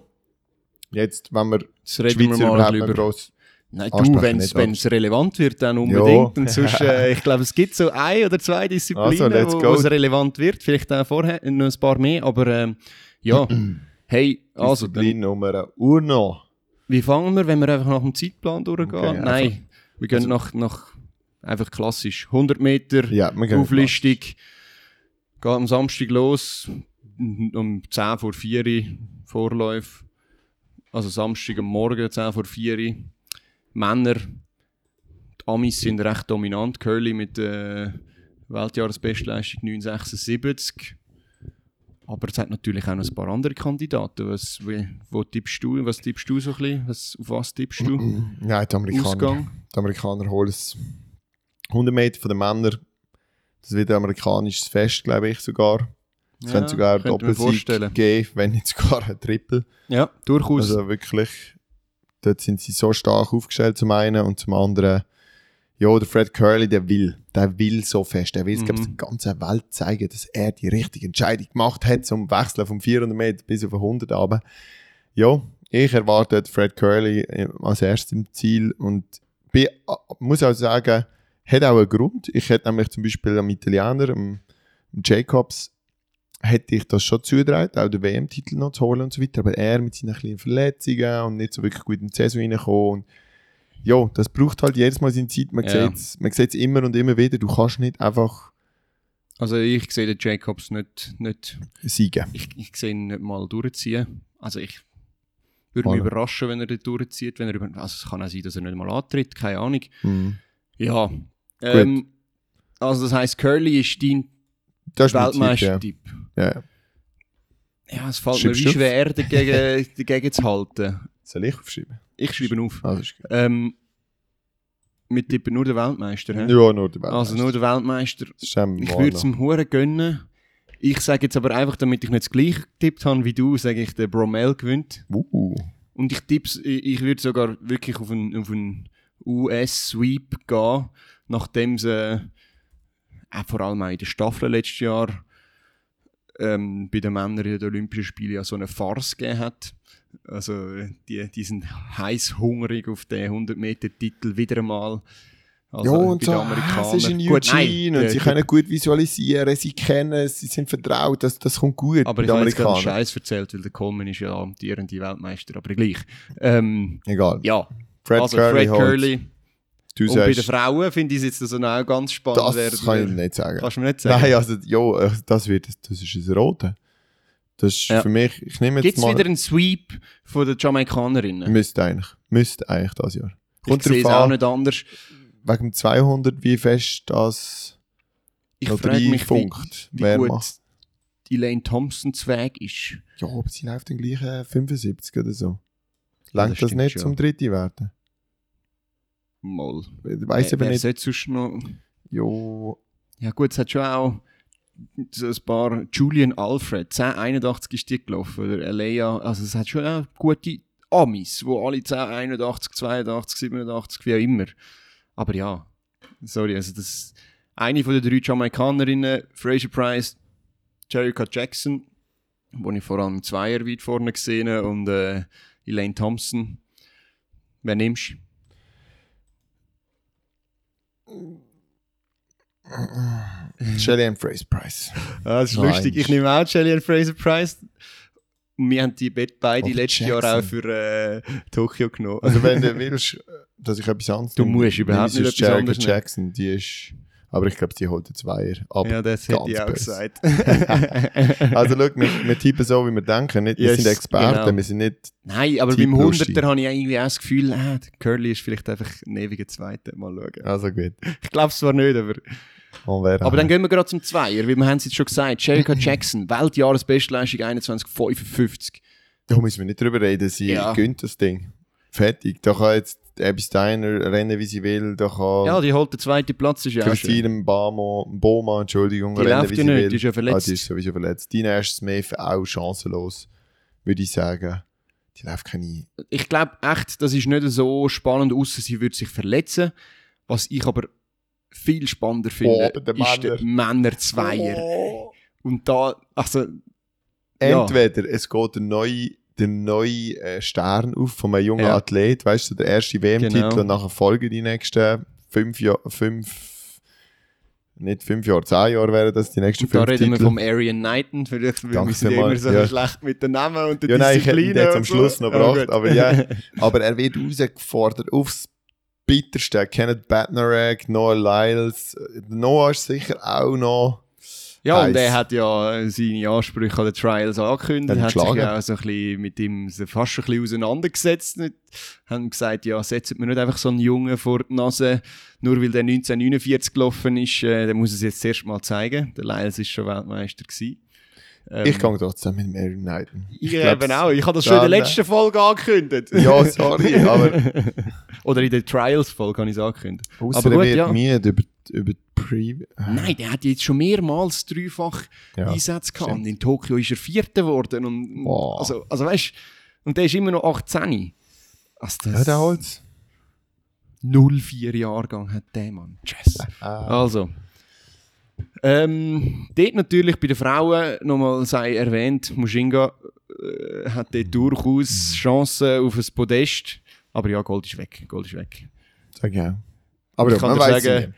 Jetzt, wenn wir Das reden wir Schweizer mal überhaupt gross... Nein, ansprechen, du, wenn es relevant wird, dann unbedingt. Ja. Und sonst, äh, ich glaube, es gibt so ein oder zwei Disziplinen, Also, wo es relevant wird. Vielleicht auch vorher noch ein paar mehr, aber ähm, ja. hey, also, dann, Disziplin Nummer uno. wie fangen wir, wenn wir einfach nach dem Zeitplan durchgehen? Okay, Nein, wir gehen Also- nach, nach einfach klassisch. 100 Meter, Ja, wir Auflistung, geht am Samstag los, um 10 vor 4 Uhr, Vorläufe. Also Samstag am Morgen, 10 vor 4 Uhr. Männer, die Amis sind recht dominant. Curly mit der Weltjahresbestleistung 976. Aber es hat natürlich auch noch ein paar andere Kandidaten. Was, wie, wo tippst du, was tippst du so ein bisschen? Was, auf was tippst du? Nein, die Amerikaner, Ausgang? die Amerikaner holen es 100 Meter von den Männern. Das wird ein amerikanisches Fest, glaube ich sogar. Es Ja, könnte sogar mir Doppelsieg geben, wenn nicht sogar ein Triple. Ja, durchaus. Also wirklich, dort sind sie so stark aufgestellt zum einen und zum anderen, ja, der Fred Curley, der will, der will so fest, der will es, Mhm. glaube ich, der ganzen Welt zeigen, dass er die richtige Entscheidung gemacht hat zum Wechseln vom 400 Meter bis auf 100 aber Ja, ich erwarte Fred Curley äh, als erstes im Ziel und bin, äh, muss auch sagen, hat auch einen Grund. Ich hätte nämlich zum Beispiel am Italiener, am Jacobs, hätte ich das schon zugetraut, auch den WM-Titel noch zu holen und so weiter, aber er mit seinen kleinen Verletzungen und nicht so wirklich gut in die Saison reingekommen und ja, das braucht halt jedes Mal seine Zeit, man Ja. sieht es immer und immer wieder, du kannst nicht einfach Also ich sehe den Jacobs nicht, nicht siegen. ich, ich sehe ihn nicht mal durchziehen. Also ich würde mich überraschen, wenn er dort durchzieht. Wenn er über, also es kann auch sein, dass er nicht mal antritt, keine Ahnung. Mhm. Ja. Ähm, also das heisst, Curly ist dein Das ist. Weltmeistertipp. Ja. ja. Ja, es fällt Schreibst mir wie schwer, dagegen, dagegen zu halten. Soll ich aufschreiben? Ich schreibe auf. Also gut. Ähm, wir tippen nur den Weltmeister. hä? Ja, nur der Weltmeister. Also nur den Weltmeister. Ich würde es ihm Huren gönnen. Ich sage jetzt aber einfach, damit ich nicht das gleiche getippt habe wie du, sage ich, der Bromell gewinnt. Uh. Und ich tipp's, ich, ich würde sogar wirklich auf einen, auf einen US-Sweep gehen, nachdem sie äh, vor allem auch in der Staffel letztes Jahr ähm, bei den Männern in den Olympischen Spielen ja so eine Farce gegeben hat. Also äh, die, die sind heiß hungrig auf den 100 Meter Titel wieder einmal. Also ja, und so, es ist in Gut, nein, Eugene und sie können gut visualisieren, sie kennen es, sie sind vertraut, das, das kommt gut aber ich habe jetzt gerade. Scheiß erzählt, weil der Coleman ist ja amtierende Weltmeister, aber gleich. Ähm, Egal. ja, Fred also Curly Fred. Curly. Du Und bei den Frauen finde ich es jetzt also auch ganz spannend. das wer- kann ich nicht sagen. Kannst du mir nicht sagen? Nein, also, ja, äh, das wird, das ist ein Rote. Das ist Ja. für mich, ich nehme jetzt Gibt es mal, wieder einen Sweep von den Jamaikanerinnen? müsste eigentlich, müsste eigentlich das Jahr. Kommt ich sehe es auch nicht anders. wegen dem 200, wie fest das Ich noch frage mich, wie, reinfunkt, wie wer gut macht. Elaine Thompsons Weg ist. Ja, aber sie läuft den gleichen 75 oder so. das Langt das, stimmt nicht schon. zum Dritte werden? Mal. Ich aber wer nicht. sonst noch... Jo, Ja gut, es hat schon auch so ein paar... Julian Alfred, 1081 ist die gelaufen. Oder Alea, also es hat schon auch gute Amis, wo alle 1081, 82, 87, wie auch immer. Aber ja, sorry, also das... Eine von den drei Jamaikanerinnen, Fraser Price, Jerica Jackson, wo ich vor allem Zweier weit vorne gesehen habe, und äh, Elaine Thompson. Wer nimmst du? Shelly Fraser Price. Ah, das ist Nein. lustig. Ich nehme auch Shelley und Fraser Price. Und wir haben die beide beide Oder letztes Jackson. Jahr auch für äh, Tokio genommen. Also wenn du willst, dass ich etwas anderes Du musst überhaupt nicht etwas anderes. Jackson, die ist... Aber ich glaube, sie holt den Zweier. Aber ja, das hätte ich auch böse. gesagt. Also schau, wir, wir tippen so, wie wir denken. Nicht, wir Yes, sind Experten, genau. wir sind nicht... Nein, aber beim Tipplustig. 100er habe ich irgendwie auch das Gefühl, ah, der Curly ist vielleicht einfach ein ewiger Zweiter. Mal schauen. Also gut. Ich glaube es zwar nicht, aber... Aber dann gehen wir gerade zum Zweier, weil wir haben es jetzt schon gesagt. Jerica Jackson, Weltjahresbestleistung 21,55. Da müssen wir nicht drüber reden, sie Ja. gönnt das Ding. Fertig. Da kann jetzt Abby Steiner rennen, wie sie will. Da kann Ja, die holt den zweiten Platz, ist ja. Christine Mbamo, Mboma, Entschuldigung, Die rennen, läuft wie ja sie nicht, will. die ist ja verletzt. Ah, die ist sowieso verletzt. Dina Ash Smith auch chancenlos, würde ich sagen. Die läuft keine... ich glaube echt, das ist nicht so spannend, außer sie würde sich verletzen. Was ich aber viel spannender finde, aber der ist der Männer-Zweier. Oh. Und da, also, Ja. Entweder es geht eine neue der neue äh, Stern auf von einem jungen Ja. Athlet, weißt du, der erste WM-Titel Genau. und nachher folgen die nächsten fünf Jahre, fünf, nicht fünf Jahre, zehn Jahre wären das die nächsten Da fünf reden wir Titel. vom Arian Knighton, vielleicht wir sind vielmals, immer so ja. schlecht mit den Namen und den Ja, nein, ich hätte ihn jetzt am und. Schluss noch Ja, gebracht, gut. aber ja. Aber er wird herausgefordert aufs Bitterste. Kenneth Badnarek, Noah Lyles. Noah ist sicher auch noch. Ja, und er hat ja äh, seine Ansprüche an den Trials angekündigt, Hat ihn hat sich ja auch so ein bisschen mit ihm fast ein bisschen auseinandergesetzt. Nicht? Haben gesagt, ja, setzt mir nicht einfach so einen Jungen vor die Nase, nur weil der 1949 gelaufen ist, äh, der muss es jetzt zuerst mal zeigen. Der Lyles ist schon Weltmeister gewesen. Ähm, Ich gehe trotzdem mit dem Aaron Knighton. ich glaub's- eben auch. Ich habe das schon in der Ja, letzten Folge angekündigt. Ja, sorry, aber Oder in der Trials-Folge habe ich es angekündigt. ausser Aber er gut, wird ja. müde über, über die Pre... Nein, der hat jetzt schon mehrmals dreifach Ja, Einsätze gehabt. Und in Tokio ist er Vierter geworden. Und, Wow. also, also weißt und der ist immer noch 18. Also Ja, das der holt's. 04 Jahrgang hat der Mann. Tschüss. Ah. Also. Ähm, dort natürlich bei den Frauen nochmal sei erwähnt, Mushinga äh, hat dort durchaus Chancen auf ein Podest. Aber ja, Gold ist weg. Gold ist weg. Sag ich auch. Aber Ich ja, kann dir sagen-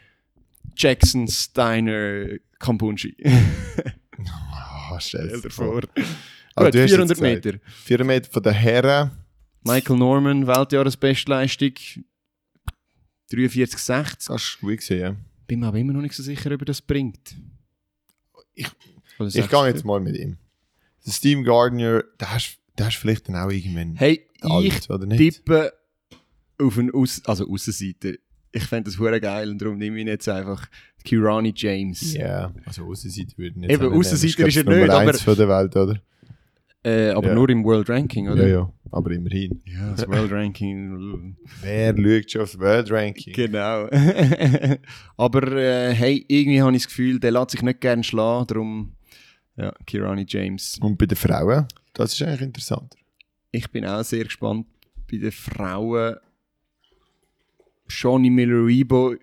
Jackson, Steiner, Kampunchi. oh, stell Stell dir vor. Aber Gut, du hast 400 jetzt gesagt, Meter. 400 Meter von den Herren. Michael Norman, Weltjahresbestleistung. 43,60. Das hast du gut gesehen. Bin mir aber immer noch nicht so sicher, ob er das bringt. Ich- Ich gehe jetzt mal mit ihm. Der Steve Gardner, der ist, der ist vielleicht dann auch irgendwann Hey, ich alt, oder nicht? tippe auf einen Aus also Aussenseiter. Ich fände das hure geil und darum nehme ich jetzt einfach Kirani James. Ja, also Aussenseiter würden Eben, Aussenseiter ist er Nummer nicht, aber- von der Welt, oder? Äh, aber Ja. nur im World Ranking, oder? Ja, ja, aber immerhin. Ja, das World Ranking. Wer schaut schon aufs World Ranking? Genau. Aber äh, hey, irgendwie habe ich das Gefühl, der lässt sich nicht gerne schlagen, darum ja, Kirani James. Und bei den Frauen, das ist eigentlich interessant. Ich bin auch sehr gespannt bei den Frauen. Shani Miller-Rebo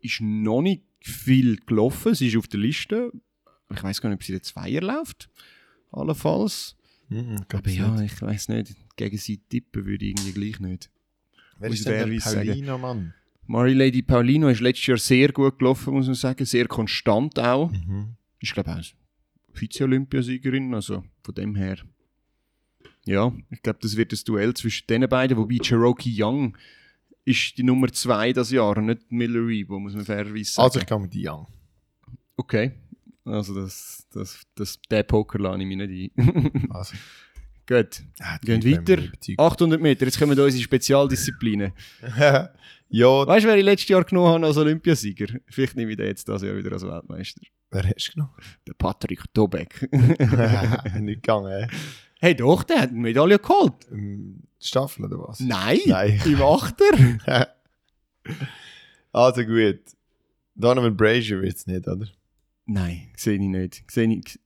ist noch nicht viel gelaufen, sie ist auf der Liste. Ich weiß gar nicht, ob sie den Zweier läuft. Allenfalls. Mhm, Aber ja, ich weiß nicht. Gegen sie tippen würde ich irgendwie gleich nicht. Wer muss ist ich denn der ehrlich sagen. Paulino, Mann? Marie-Lady Paulino ist letztes Jahr sehr gut gelaufen, muss man sagen. Sehr konstant auch. Mhm. Ich glaube auch Vize-Olympiasiegerin, also von dem her. Ja, ich glaube, das wird das Duell zwischen den beiden, wobei Cherokee Young ist die Nummer 2 das Jahr, und nicht Miller Rebo, muss man fairerweise sagen. Also ich gehe mit Young. okay, also das, das, das, der Poker lasse ich mich nicht ein. Also, Gut, ah, die gehen weiter. überzeugt. 800 Meter, jetzt kommen unsere Spezialdisziplinen. ja, Weißt du, wer ich letztes Jahr genommen habe als Olympiasieger? Vielleicht nehme ich den jetzt das Jahr wieder als Weltmeister. wer hast du genommen? Der Patrick Tobeck. nicht gegangen, hey doch, der hat eine Medaille geholt. Staffel oder was? Nein, Nein. im Achter. also gut. Donovan Brazier wird es nicht, oder? Nein, sehe ich nicht. Sehe ich,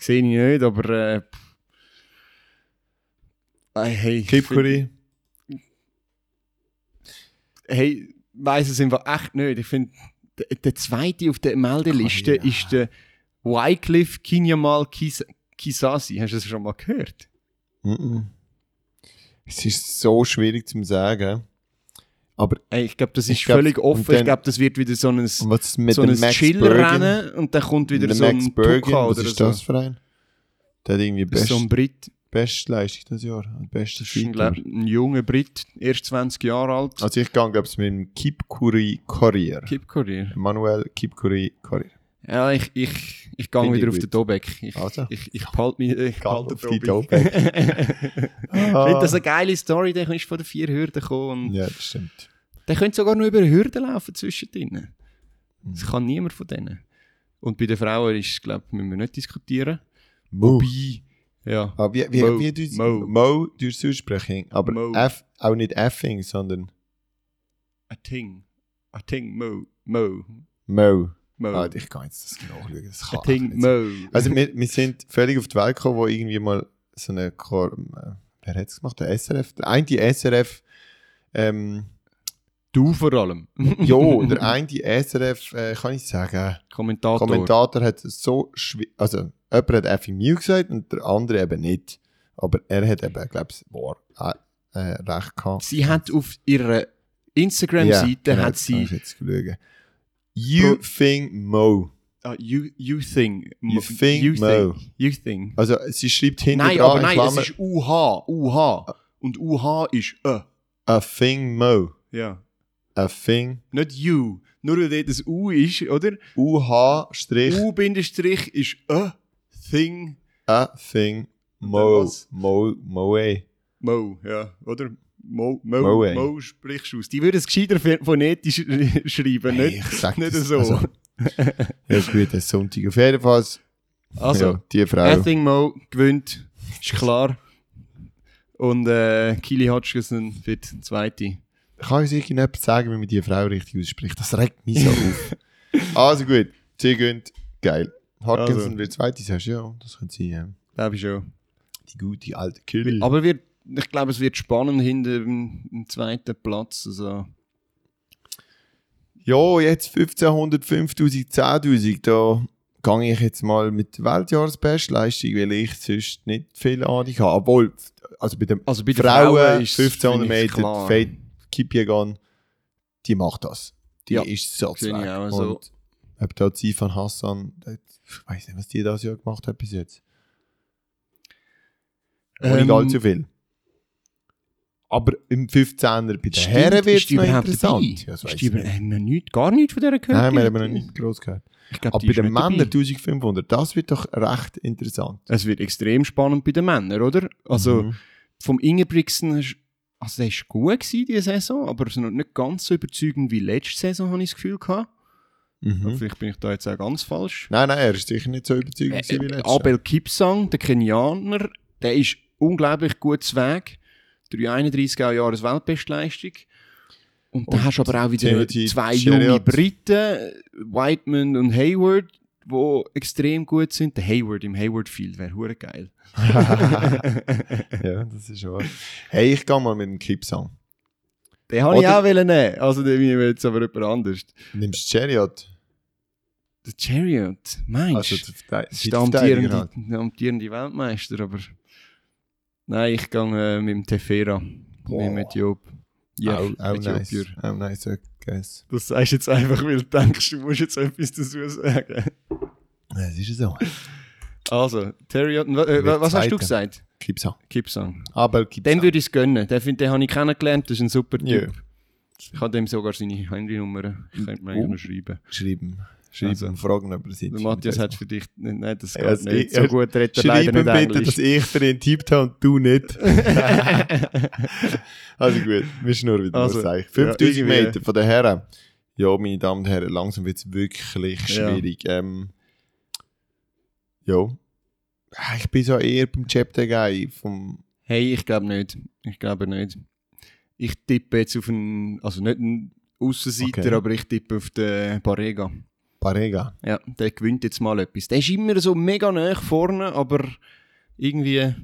sehe ich nicht, aber. Äh. Äh, hey, ich Kip find- Curry? Hey, weiß es einfach echt nicht. Ich finde, der, zweite auf der Meldeliste Oh, ja. ist der Wycliffe Kinyamal Kis Kisasi. Hast du das schon mal gehört? Mhm. Es ist so schwierig zu sagen. Aber ich glaube, das ist glaub, völlig offen. dann- ich glaube, das wird wieder so ein, so ein Chill-Rennen und dann kommt wieder der so Max ein Bergen, Tuka was ist so. das für ein? Der hat irgendwie best, So ein Brit. beste Leistung das Jahr. Beste ist ein, junger Brit, erst 20 Jahre alt. Also ich gehe, glaube ich, mit dem Kip Courier. Kip Courier. Manuel Kip Courier. Ja, ich, ich, ich gehe Finde ich wieder auf gut. den Tobeck. Ich, Also. ich, ich behalte mich ich behalte auf den. Ich finde das eine geile Story, der ist von den vier Hürden gekommen. Und Ja, das stimmt. Der könnte sogar noch über Hürden laufen zwischendrin. Mhm. Das kann niemand von denen. Und bei den Frauen ist, glaube ich, müssen wir nicht diskutieren. Mo. Wobei, ja. Ah, wie, wie, Mo. wie du Mo. Mo durch aussprechen, aber Mo. F, auch nicht Effing, sondern A Ting. A Ting Mo. Mo. Mo. Mo. Ah, ich kann jetzt das genau schauen. Das kann sein. Mo. Also wir, wir sind völlig auf die Welt gekommen, wo irgendwie mal so eine Chor äh, wer hat es gemacht? Der SRF? Der eine SRF ähm, du vor allem. jo, der eine SRF, äh, kann ich sagen, Kommentator. Kommentator hat so schwierig, also jemand hat effing Mew gesagt und der andere eben nicht. Aber er hat eben, glaube ich, war, äh, äh, recht gehabt. Sie hat auf ihrer Instagram-Seite genau, hat sie kann ich jetzt schauen. You Pro- think Mo. ah, you, you thing. You think you Mo. thing. You thing. Also sie schreibt hinter Nein, aber in nein, Klammer, es ist UH. UH. Und UH ist äh. a thing Mo. Ja. A thing Nicht you. Nur weil das U ist, oder? UH Strich U-Bindestrich ist äh. Thing. a thing Mo. Mo. Moe. Mo, ja. Oder? Mo, Mo, Moe. Mo sprichst du aus. Die würden es gescheiter ph- phonetisch schreiben, Hey, nicht, ich sag nicht das, so. also- Ja, ist gut, das ist Sonntag. Auf jeden Fall, Also, ja, die Frau. Athing Mo gewinnt, ist klar. Und äh, Kili Hodgkinson wird Zweite. Kann uns irgendjemand sagen, wie man die Frau richtig ausspricht? Das regt mich so auf. Also gut, sie gönnt. Geil. Hodgkinson Also. wird Zweite, sagst du? Ja, das könnte sein. Ja. Glaube ich schon. Die gute alte Kühl. Aber wird, ich glaube, es wird spannend hinter dem, zweiten Platz. Also, Ja, jetzt 1500, 5000, 10.000, da gehe ich jetzt mal mit Weltjahresbestleistung, weil ich sonst nicht viel Ahnung habe. Obwohl, also bei den also bei den Frauen, Frauen ist 1500 finde ich Meter. Fate Kipiegan, die macht das. Die Ja, ist so sehe ich weg. auch so. Und ob da Sifan Hassan, ich weiß nicht, was die das Jahr gemacht hat bis jetzt. Ähm, allzu viel. Aber im 15er bei den Stimmt, Herren wird es noch interessant. Ja, weiss ist die haben wir nicht, gar nichts von dieser gehört? Nein, wir haben noch nicht groß gehört. Glaub, Aber bei den. Männern 1500, das wird doch recht interessant. Es wird extrem spannend bei den Männern, oder? Also Mhm. vom Ingebrigtsen, also der war gut gewesen, diese Saison, aber noch nicht ganz so überzeugend wie letzte Saison, habe ich das Gefühl gehabt. Mhm. Vielleicht bin ich da jetzt auch ganz falsch. Nein, nein, er ist sicher nicht so überzeugend Äh, gewesen wie äh, letztes. Abel Kipsang, der Kenianer, der ist unglaublich gut zu Weg. 331 Jahres Weltbestleistung. Und Und hast du aber auch wieder zwei junge Briten, Whiteman und Hayward, die extrem gut sind. Der Hayward im Hayward Field wäre hure geil. ja, das ist wahr. Hey, ich gehe mal mit dem Clipsong. Den habe ich auch nehmen. Also den nehme ich jetzt aber jemand anders. Nimmst du Chariot? Der Chariot, meinst Also du? ist der amtierende, halt. der amtierende Weltmeister, aber... Nein, ich gehe äh, mit dem Tefera. Boah. Mit Job. Ja, auch, auch nice. Auch nice, I guess. Das sagst du jetzt einfach, weil du denkst, du musst jetzt etwas dazu sagen. Es ist so. Also, Terry, äh, was hast Zweiter. du gesagt? Clipsong. Kipsang. Aber Dem Clipsong. würde ich es gönnen. Den, find, den habe ich kennengelernt, das ist ein super Typ. Ja. Ich habe dem sogar seine Handynummer. Ich könnte mir Oh. eigentlich noch schreiben. Schreiben. Schreiben Also, fragen, ob er sieht. Der Matthias hat für dich... Nein, das geht Ja, es- nicht. ich- So gut redet er leider Schreiben nicht bitte, Englisch. dass ich für ihn tippt habe und du nicht. also gut, wir schnurren wieder, Also, ich. ja, 5000 irgendwie. Meter von den Herren. Ja, meine Damen und Herren, langsam wird es wirklich Ja. schwierig. Ähm, ja. Ah, Ich bin so eher beim Chapter Guy vom Hey, ich glaube nicht. Ich glaube nicht. Ich tippe jetzt auf einen, also nicht einen Aussenseiter, Okay. aber ich tippe auf den Barrega. Parega. Ja, der gewinnt jetzt mal etwas. Der ist immer so mega nah vorne, aber irgendwie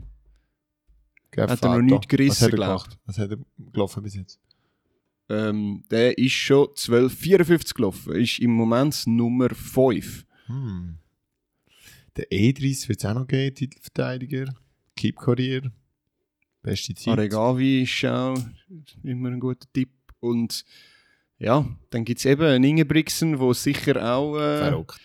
Gell, Hat er noch nichts gerissen, Was hat er glaub. gemacht? Was hat er gelaufen bis jetzt? Ähm, der ist schon 12,54 gelaufen. Ist im Moment Nummer 5. Hm. Der E30 wird es auch noch geben, Titelverteidiger. Keep Courier. Beste Zeit. Aregawi ist auch immer ein guter Tipp. Und ja, dann gibt es eben einen Ingebrigtsen, der sicher auch äh, Verrückt.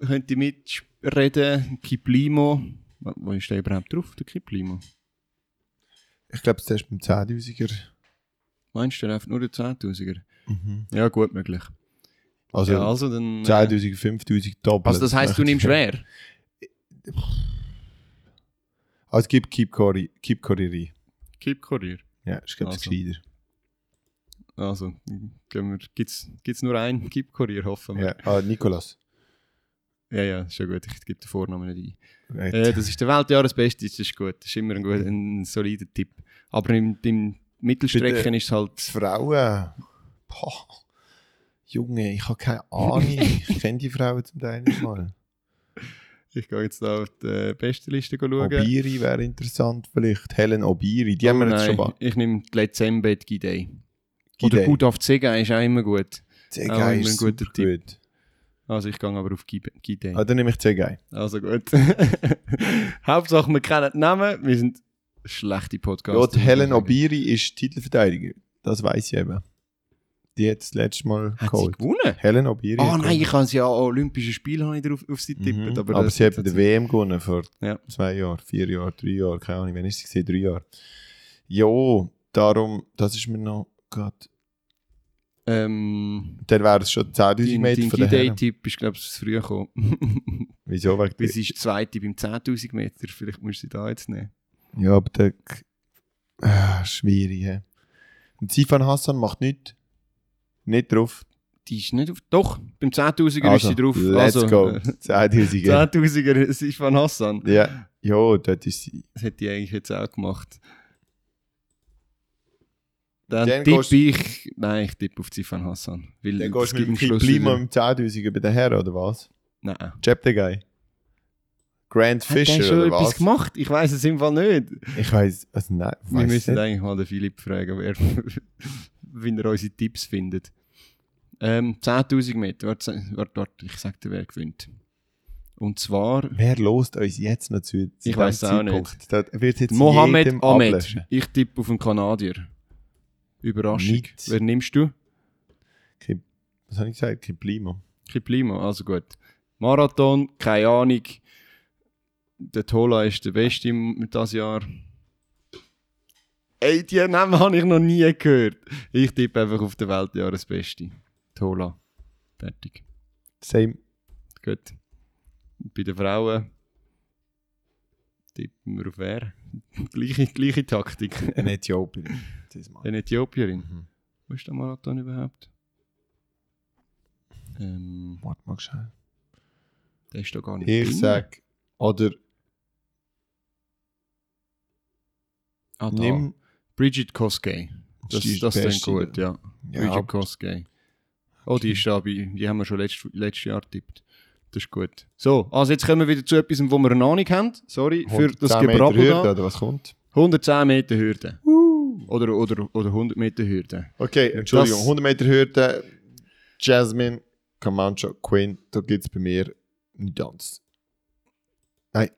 könnte mitreden. Kiplimo. Wo wo ist der überhaupt drauf, der Kiplimo? Ich glaube, das ist beim 10.000er. Meinst du, der läuft nur der 10.000er? Mhm. Ja, gut möglich. Also, ja, also dann... Äh, 10.000, 5.000 doppelt. also das heisst, du nimmst schwer? Also es gibt Keep. Keep Courier. Keep Courier. Ja, ist glaube ich Also. gescheiter. Also, gibt es nur einen Keep Courier, hoffen wir. Ja, ah, Nikolas. Ja, ja, ist ja gut. Ich gebe den Vornamen nicht ein. Äh, das ist der Weltjahresbeste, das ist gut. Das ist immer ein, guter, ein solider Tipp. Aber im, im Mittelstrecken ist es halt... Die Frauen. Boah. Junge, ich habe keine Ahnung. ich kenne die Frauen zum Teil nicht mal. Ich gehe jetzt auf die beste Liste schauen. Obiri wäre interessant vielleicht. Helen Obiri, die haben wir Oh jetzt schon nein, mal. Ich nehme die Lezembet Gidey. Oder gut auf Zega ist auch immer gut. Auch geil, immer ein guter Tipp. gut. Also ich gehe aber auf Gide. Ah, dann nehme ich Zegei. Also gut. Hauptsache, wir kennen den Namen. Wir sind schlechte Podcasts. Ja, die Helen Obiri ist Titelverteidiger. Das weiß ich eben. Die hat das letzte Mal Hat sie geholt. gewonnen? Helen Obiri. Ah hat nein, ich habe sie ja an Olympischen Spielen habe ich drauf, auf sie getippt. Mhm. Aber, Aber, sie hat bei der WM gewonnen vor Ja. zwei Jahren, vier Jahren, drei Jahren, keine Ahnung, wann ist sie gesehen? Drei Jahre. Jo, darum, das ist mir noch gerade. Ähm, Dann wäre es schon 10.000 dein Meter dein von der Herren. Gide-Tipp ist, glaube ich, zu früh gekommen. Wieso? Weil sie ist Zweite beim 10'000 Meter. Vielleicht musst du sie da jetzt nehmen. Ja, aber der. Ah, schwierig, hä? Und Sifan Hassan macht nichts. Nicht drauf. Die ist nicht auf... Doch, beim 10'000er ist Also, sie drauf. Let's also, go. äh, 10.000. 10'000er ist von Hassan. Ja, ja, dort ist sie. Das hätte ich eigentlich jetzt auch gemacht. Dann Dann tippe ich... Nein, ich tippe auf Zifan Hassan. Weil Dann gehst du mit dem Klima im 10.000 bei den Herren, oder was? Nein. Jeb the Guy. Grant Hat der Fischer, schon oder etwas was? gemacht? Ich weiß es im Fall nicht. Ich weiß, also nein, Wir müssen nicht. eigentlich mal den Philipp fragen, wer, wie er unsere Tipps findet. Ähm, 10'000 Meter. Warte, warte, warte, ich sag dir, wer gewinnt. Und zwar Wer lost uns jetzt noch zu, zu Ich weiss auch Zeitpunkt? Mohamed jedem Ahmed. ablöschen. Ich tippe auf einen Kanadier. Überraschung. Nicht. Wer nimmst du? Kein- Was habe ich gesagt? Kiplimo. Kiplimo, also gut. Marathon, keine Ahnung. Der Tola ist der Beste im das Jahr. Ey, die Namen habe ich noch nie gehört. Ich tippe einfach auf der Weltjahresbeste. Tola. Fertig. Same. Gut. Bei den Frauen tippen wir auf wer? gleiche, gleiche Taktik. Ein Äthiopier. Diesmal. Eine Äthiopierin. Mhm. Wo ist der Marathon überhaupt? Ähm, Warte mal schnell. der ist da gar nicht Ich drin. sag, oder ah, da. nimm. Bridget Koskei. Das, ist das Beste, gut, ja. Ja, Bridget Koskei. Oh, die ist da bei, die haben wir schon letzt, letztes Jahr getippt. Das ist gut. So, also jetzt kommen wir wieder zu etwas, wo wir eine Ahnung haben. Sorry für das 110 Meter Gebrabbel da. oder was kommt? 110 Meter Hürde. Oder, oder, oder 100 Meter Hürde. Okay, Entschuldigung. Das- 100 Meter Hürde. Jasmine, Comancho, Quinn. Da gibt es bei mir nicht anders.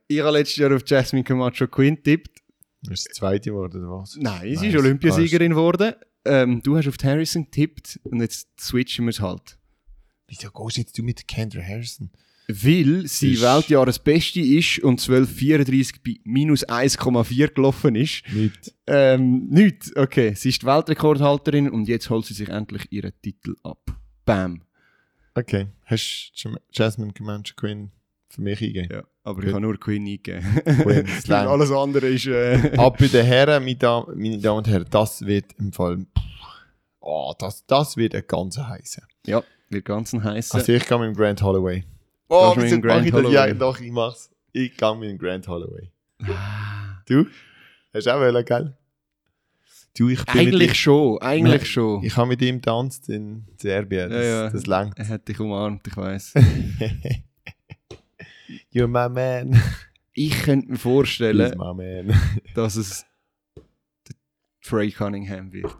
Ich habe letztes Jahr auf Jasmine Camacho Quinn getippt. Das ist die zweite geworden, oder was? Nein, sie ist Olympiasiegerin geworden. Ähm, du hast auf Harrison getippt und jetzt switchen wir es halt. Wieso gehst jetzt du mit Kendra Harrison? Weil sie Ist- Weltjahresbeste ist und 1234 bei minus 1,4 gelaufen ist. Nicht. Ähm, nicht. Okay, sie ist die Weltrekordhalterin und jetzt holt sie sich endlich ihren Titel ab. Bam. Okay. Hast du Jasmine Comancho Quinn für mich eingegeben? Ja, aber Gut. ich habe nur Queen eingegeben. Quinn, alles andere ist... Äh, Ab bei den Herren, meine Damen, und Herren, das wird im Fall. Oh, das, das wird ein ganz heißer. ja, wird ganz ein heißer. Also ich gehe mit dem Grand Holloway. Mit wieso mach ich das? Holloway? Ja, doch, ich mach's. Ich gehe mit dem Grand Holloway. Du? Hast du auch wollen, gell? Du, ich bin eigentlich mit schon, eigentlich Nein, schon. Ich habe mit ihm getanzt in Serbien. Das, Ja, ja. das langt. Er hat dich umarmt, ich weiß. You're my man. ich könnte mir vorstellen, dass es Trey Cunningham wird.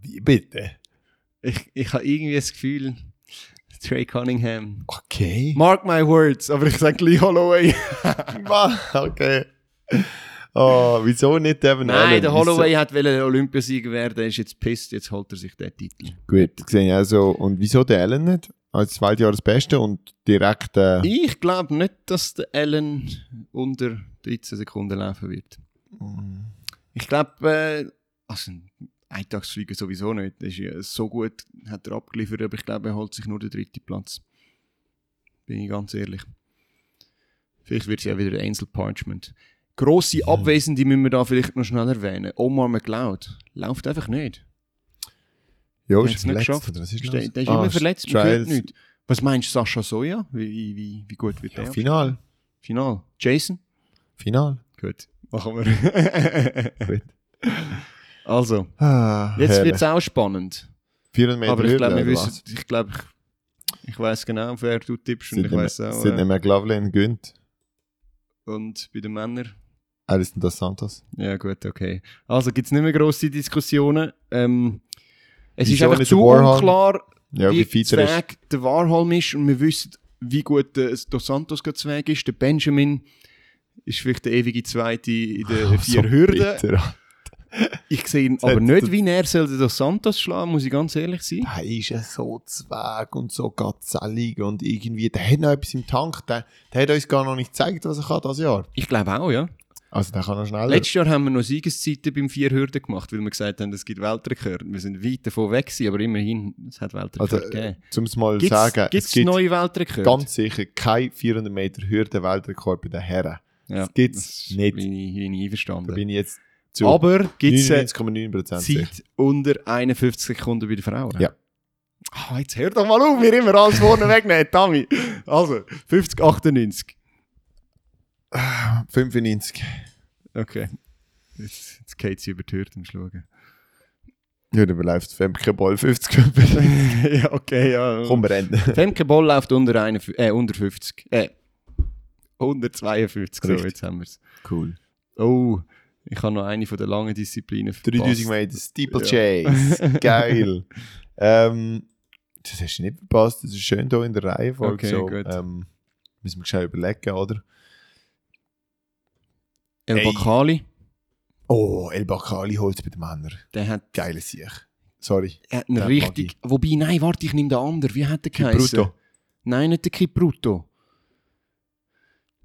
Wie bitte? Ich, ich habe irgendwie das Gefühl, Trey Cunningham. Okay. Mark my words, aber ich sage Lee Holloway. Okay. Oh, wieso nicht Devin Nein, Allen? der Wieso- Holloway hat wollen Olympiasieger werden, er ist jetzt pisst, jetzt holt er sich den Titel. Gut, das sehe ich auch so. Und wieso der Allen nicht? Als Zweitjahresbeste und direkt. Äh, Ich glaube nicht, dass der Allen unter 13 Sekunden laufen wird. Ich glaube, äh, also ein Eintagsflieger sowieso nicht. Das ist ja so gut, hat er abgeliefert, aber ich glaube, er holt sich nur den dritten Platz. Bin ich ganz ehrlich. Vielleicht wird es ja wieder der Ansel Parchment. Grosse Abwesende müssen wir da vielleicht noch schnell erwähnen. Omar McLeod läuft einfach nicht. ja, ist nicht verletzt. geschafft. Oder was ist Der, der ist Ah, immer verletzt, Trials. nicht. Was meinst du, Sascha Soja? Wie, wie, wie gut wird Ja, der? Final. Final. Jason? Final. Gut, machen wir. Gut. Also, Ah, jetzt wird es auch spannend. 400 Meter Aber ich glaube, ich glaube, ich, ich weiß genau, wer du tippst was? und Sind ich nicht weiß mehr- auch. Sind nicht Äh, mehr Glavlin gönnt. und bei den Männern. Alison dos Santos. Ja, gut, okay. Also gibt es nicht mehr grosse Diskussionen. Ähm, es ist Wieso einfach nicht zu der Warhol? unklar, Ja, wie wie er ist. Weg der Warholm ist und wir wissen, wie gut der Dos Santos gerade Weg ist. Der Benjamin ist vielleicht der ewige Zweite in den vier So Hürden. bitter. Ich sehe ihn aber nicht, wie er soll Dos Santos schlagen, muss ich ganz ehrlich sein. Der ist ja so zweig und so gazellig und irgendwie, der hat noch etwas im Tank, der, der hat uns gar noch nicht gezeigt, was er kann dieses Jahr. Ich glaube auch, ja. Also der kann noch schneller. Letztes Jahr haben wir noch Siegeszeiten beim vier Hürden gemacht, weil wir gesagt haben, es gibt Weltrekord. Wir sind weit davon weg gewesen, aber immerhin, es hat Weltrekord Also, gegeben. um es mal zu Gibt sagen, es es gibt neue Weltrekorde? ganz sicher kein 400 Meter Hürden-Weltrekord bei den Herren. ja, das gibt's das nicht. Bin ich, bin ich Da einverstanden. bin ich jetzt zu aber gibt es 99,9% sicher. Zeit unter 51 Sekunden bei den Frauen? Ja. Ah, jetzt hör doch mal auf, wir immer alles vorne wegnehmen, Tommy. Also, 50, 98. 95. Okay. Jetzt, jetzt geht sie über die Hürde am Schauen. Ja, dann läuft Femke Ball 50 Köpfe. ja, okay, ja. Komm, wir rennen. Femke Boll läuft unter, 51, äh, unter 50. Äh, 152, so, jetzt haben wir es. Cool. Oh, ich habe noch eine von den langen Disziplinen 3000 verpasst. Meter Steeplechase. Geil. ähm, das hast du nicht verpasst. Das ist schön hier in der Reihenfolge. Okay, so, gut. ähm, müssen wir schnell überlegen, oder? El Ey. Bakali, Oh, El Bakali holt es bei den Männern. der hat, Geiles Sieg. Sorry. er hat einen richtig... Wobei, nein, warte, ich nehme den anderen. Wie hat der geheißen? Bruto. Nein, nicht der Kipruto.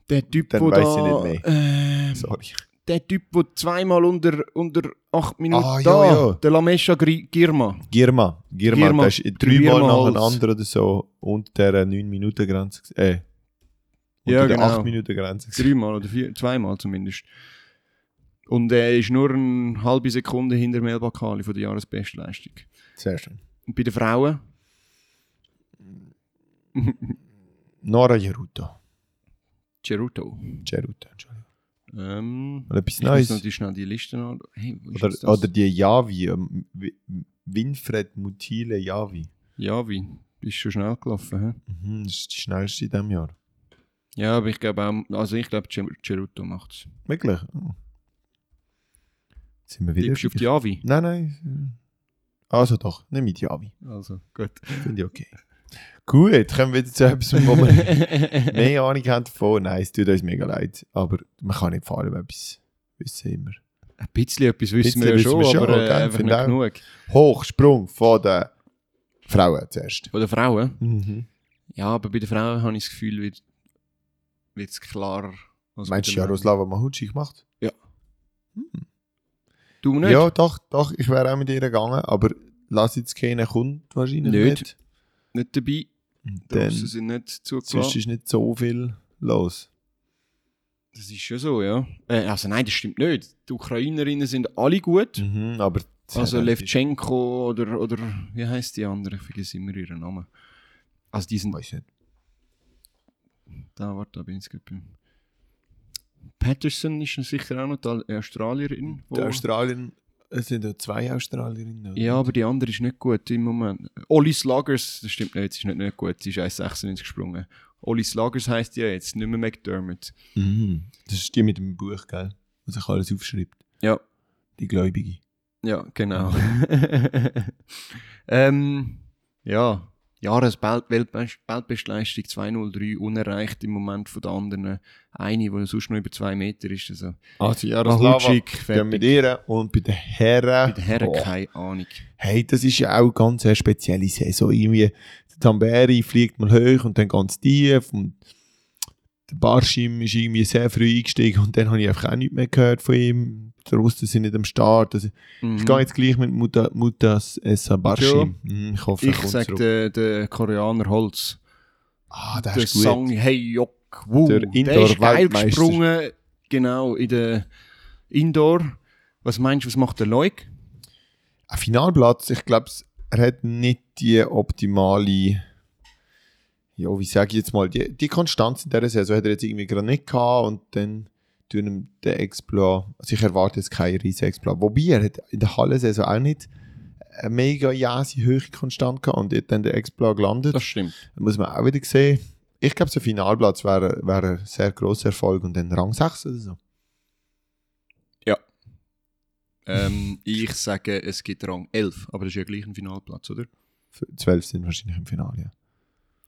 Der Typ, Dann weiss da... Äh, Sorry. Der Typ, der zweimal unter, unter 8 Minuten Ah, ja, da, ja. der Lamesha Girma. Girma. Girma, Girma. das ist Der dreimal nacheinander oder so unter der 9-Minuten-Grenze. Äh, unter Ja, der genau. 8-Minuten-Grenze. Dreimal oder vier, zweimal zumindest. Und er ist nur eine halbe Sekunde hinter Mel Bakali von der Jahresbestleistung. Sehr schön. Und bei den Frauen, Nora Jeruto. Ceruto. Jeruto, Entschuldigung. Ähm, Oder etwas Neues. natürlich schnell die Liste noch... Hey, ist Oder, oder die Javi. ähm, Wi- Winfred Mutile Javi. Ja, wie? Bist schon schnell gelaufen, hä? Mhm, das ist die schnellste in diesem Jahr. Ja, aber ich glaube auch... Also ich glaube, Cer- Ceruto macht es. Wirklich? Oh. Sind wir wieder? Tippst du auf die Javi? Nein, nein. Also doch, nicht mit Javi. Also, gut. Finde ich okay. Gut, kommen wir wieder zu etwas, wo wir mehr Ahnung haben davon. Nein, es tut uns mega leid. Aber man kann nicht vor allem etwas wissen immer. Ein bisschen etwas wissen wir ja Bisschen schon, wir aber schon, äh, gell? einfach nicht auch. genug. Hochsprung von den Frauen zuerst. Von den Frauen? Mhm. Ja, aber bei den Frauen habe ich das Gefühl, wird es klarer. Meinst du Jaroslava Mahutschi gemacht? Männern. Du nicht? Ja, doch, doch. Ich wäre auch mit ihr gegangen, aber lass jetzt keinen kommt wahrscheinlich Nicht. nicht. Nicht dabei. Dann, Russen sind nicht sonst zugelassen. ist nicht so viel los. Das ist schon so, ja. Äh, also nein, das stimmt nicht. Die Ukrainerinnen sind alle gut. Mhm, aber Also Levchenko oder, oder wie heißt die andere? Ich vergesse immer ihren Namen. Also die sind Weiß nicht. da, warte, da bin ich gerade beim- Patterson ist sicher auch noch die Australierin. Die Australien, es sind ja zwei Australierinnen. oder? Ja, aber die andere ist nicht gut im Moment. Olli Sluggers, das stimmt nicht, sie ist nicht, nicht gut, sie ist 1,96 gesprungen. Olli Sluggers heisst ja jetzt, nicht mehr McDermott. Mhm. Das ist die mit dem Buch, gell? Wo sich alles aufschreibt. Ja, Die Gläubige. ja, genau. ähm, ja, Jahresweltbestleistung 203 unerreicht im Moment von den anderen. Eine, die sonst noch über zwei Meter ist. Also, Also Mahutschik, gehen mit ihr und bei den Herren. Bei den Herren Boah. keine Ahnung. Hey, das ist ja auch ganz eine spezielle Saison. Irgendwie, der Tamberi fliegt mal hoch und dann ganz tief und der Barschim ist irgendwie sehr früh eingestiegen und dann habe ich einfach auch nichts mehr gehört von ihm. Die Russen sind nicht am Start. Also, Mhm. Ich gehe jetzt gleich mit Muta, Mutas Essa Barschim. Mhm, ich hoffe, Ich sage der, der Koreaner Holz. Ah, der ist gut. Sang Hey Yok Woo. Der Der, ist gesprungen. Genau, in der Indoor. Was meinst du, was macht der Leuk? Ein Finalplatz, ich glaube, er hat nicht die optimale, ja, wie sage ich jetzt mal, die, die Konstanz in dieser Saison hat er jetzt irgendwie gerade nicht gehabt und dann tun ihm den Exploit, also ich erwarte jetzt keinen riesen Exploit, wobei er hat in der Halle-Saison auch nicht eine mega jase hohe Konstant gehabt und hat dann der Exploit gelandet. Das stimmt. Da muss man auch wieder sehen. Ich glaube, so ein Finalplatz wäre, wäre ein sehr grosser Erfolg und dann Rang 6 oder so. Ähm, ich sage, es gibt Rang 11, aber das ist ja gleich ein Finalplatz, oder? 12 sind wahrscheinlich im Finale. Ja.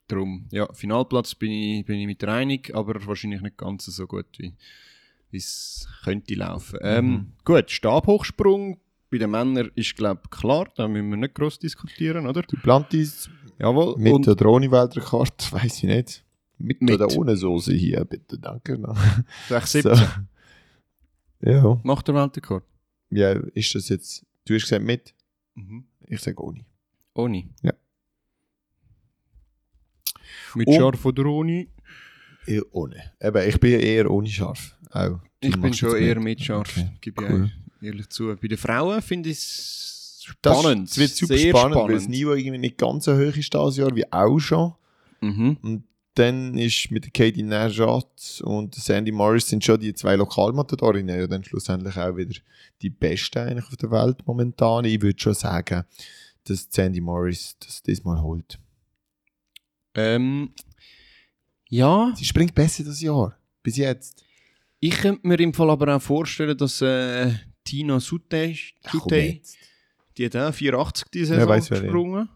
Darum, ja, Finalplatz bin ich, bin ich mit der einig, aber wahrscheinlich nicht ganz so gut, wie es könnte laufen. Ähm, Mhm. Gut, Stabhochsprung bei den Männern ist, glaube ich, klar. Da müssen wir nicht gross diskutieren, oder? Du Plantis Jawohl. mit Und oder ohne Weltrekord, weiß ich nicht. Mit, Mit. oder ohne Soße hier, bitte, danke. noch. 617 So. Ja. macht der Weltrekord. ja, ist das jetzt, du hast gesagt mit? Mhm. Ich sage ohne. Ohne. Ja. Mit Und- Scharf oder ohne? Eher ohne. Eben, ich bin eher ohne scharf. Auch. Ich bin schon eher mit Scharf, Okay, gebe cool. ich ehrlich zu. Bei den Frauen finde ich es spannend. Es wird super sehr spannend, weil das Niveau irgendwie nicht ganz so hoch ist dieses Jahr wie auch schon. Mhm. Und dann ist mit Katie Najat und Sandy Morris sind schon die zwei Lokalmatadorinnen ja dann schlussendlich auch wieder die besten eigentlich auf der Welt momentan. Ich würde schon sagen, dass Sandy Morris das diesmal holt. Ähm, ja, Sie springt besser das Jahr. Bis jetzt. ich könnte mir im Fall aber auch vorstellen, dass äh, Tina Sute, Sute die hat auch 84 die Ja, Saison weiss ja. gesprungen.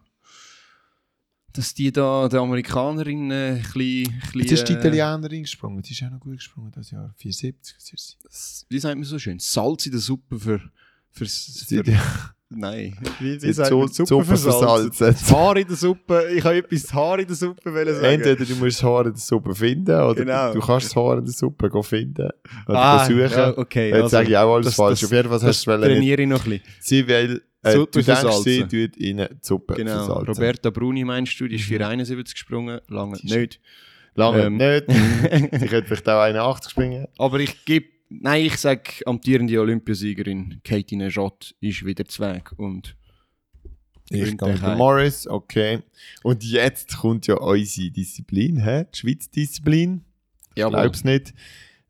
Dass die da, der Amerikanerin, äh, ein bisschen, Jetzt ist die äh, Italienerin gesprungen. Die ist auch noch gut gesprungen das Jahr. 74 ist sie. wie sagt man so schön, Salz in der Suppe für, für, Sie für Nein, wie, Sie hat so- Suppe versalzt. Das Haar in der Suppe, ich habe etwas Haar in der Suppe wollen sagen. Entweder du musst das Haar in der Suppe finden oder Genau. du kannst das Haar in der Suppe go finden oder ah, suchen. ja, okay. Jetzt sage ich auch alles das- falsch. das- Auf jeden Fall hast du trainiere ich noch ein bisschen. Sie will, äh, Suppe du denkst, versalzen. sie tut ihnen die Suppe Genau. versalzen. Roberta Bruni meinst du, die ist Mhm. 471 gesprungen, lange nicht. Lange Ähm. nicht. sie könnte vielleicht auch 81 springen. Aber ich gebe, nein, ich sage, amtierende Olympiasiegerin Katie Nejot ist wieder Zweig und Ich gehe mit. Morris, okay. Und jetzt kommt ja unsere Disziplin, hä? die Schweizer Disziplin. Ich glaube es nicht.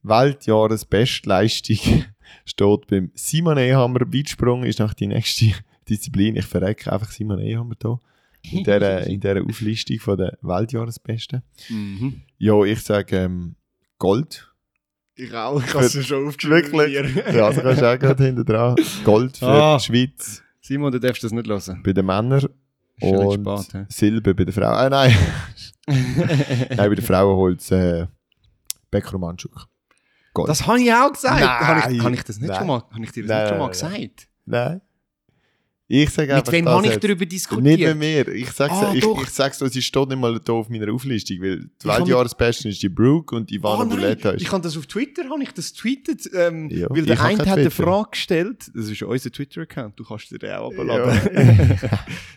Weltjahresbestleistung steht beim Simon Ehammer. Weitsprung ist nach die nächste Disziplin. Ich verrecke einfach Simon Ehammer hier. In dieser, in dieser Auflistung von der Weltjahresbesten. mhm. Ja, ich sage ähm, Gold. Ich auch, ich hab's es schon Wirklich? Ja, also kannst du auch gerade hinten dran. Gold für Ah. die Schweiz Simon, du darfst das nicht hören. bei den Männern Ist und nicht spät, Silber bei den Frauen. Ah, nein. nein, bei den Frauen holt es äh, Beck Romanschuk. Gold. Das habe ich auch gesagt. Nein. Habe ich, habe ich das nicht Nein. schon mal, habe ich dir das Nein, nicht schon mal nein, nein. gesagt? Nein. Ich sage Mit einfach wem habe ich darüber Nicht diskutiert? mit mir. Ich sag's, Ah, ich, ich sag's sie steht nicht mal da auf meiner Auflistung, weil die Weltjahresbesten ist die Brooke und Ivana Ah, nein, Buleta ist. ich habe das auf Twitter, habe ich das tweetet, ähm, Ja, weil der eine hat eine. Frage gestellt, das ist unser Twitter-Account, du kannst dir den auch Ja. abladen.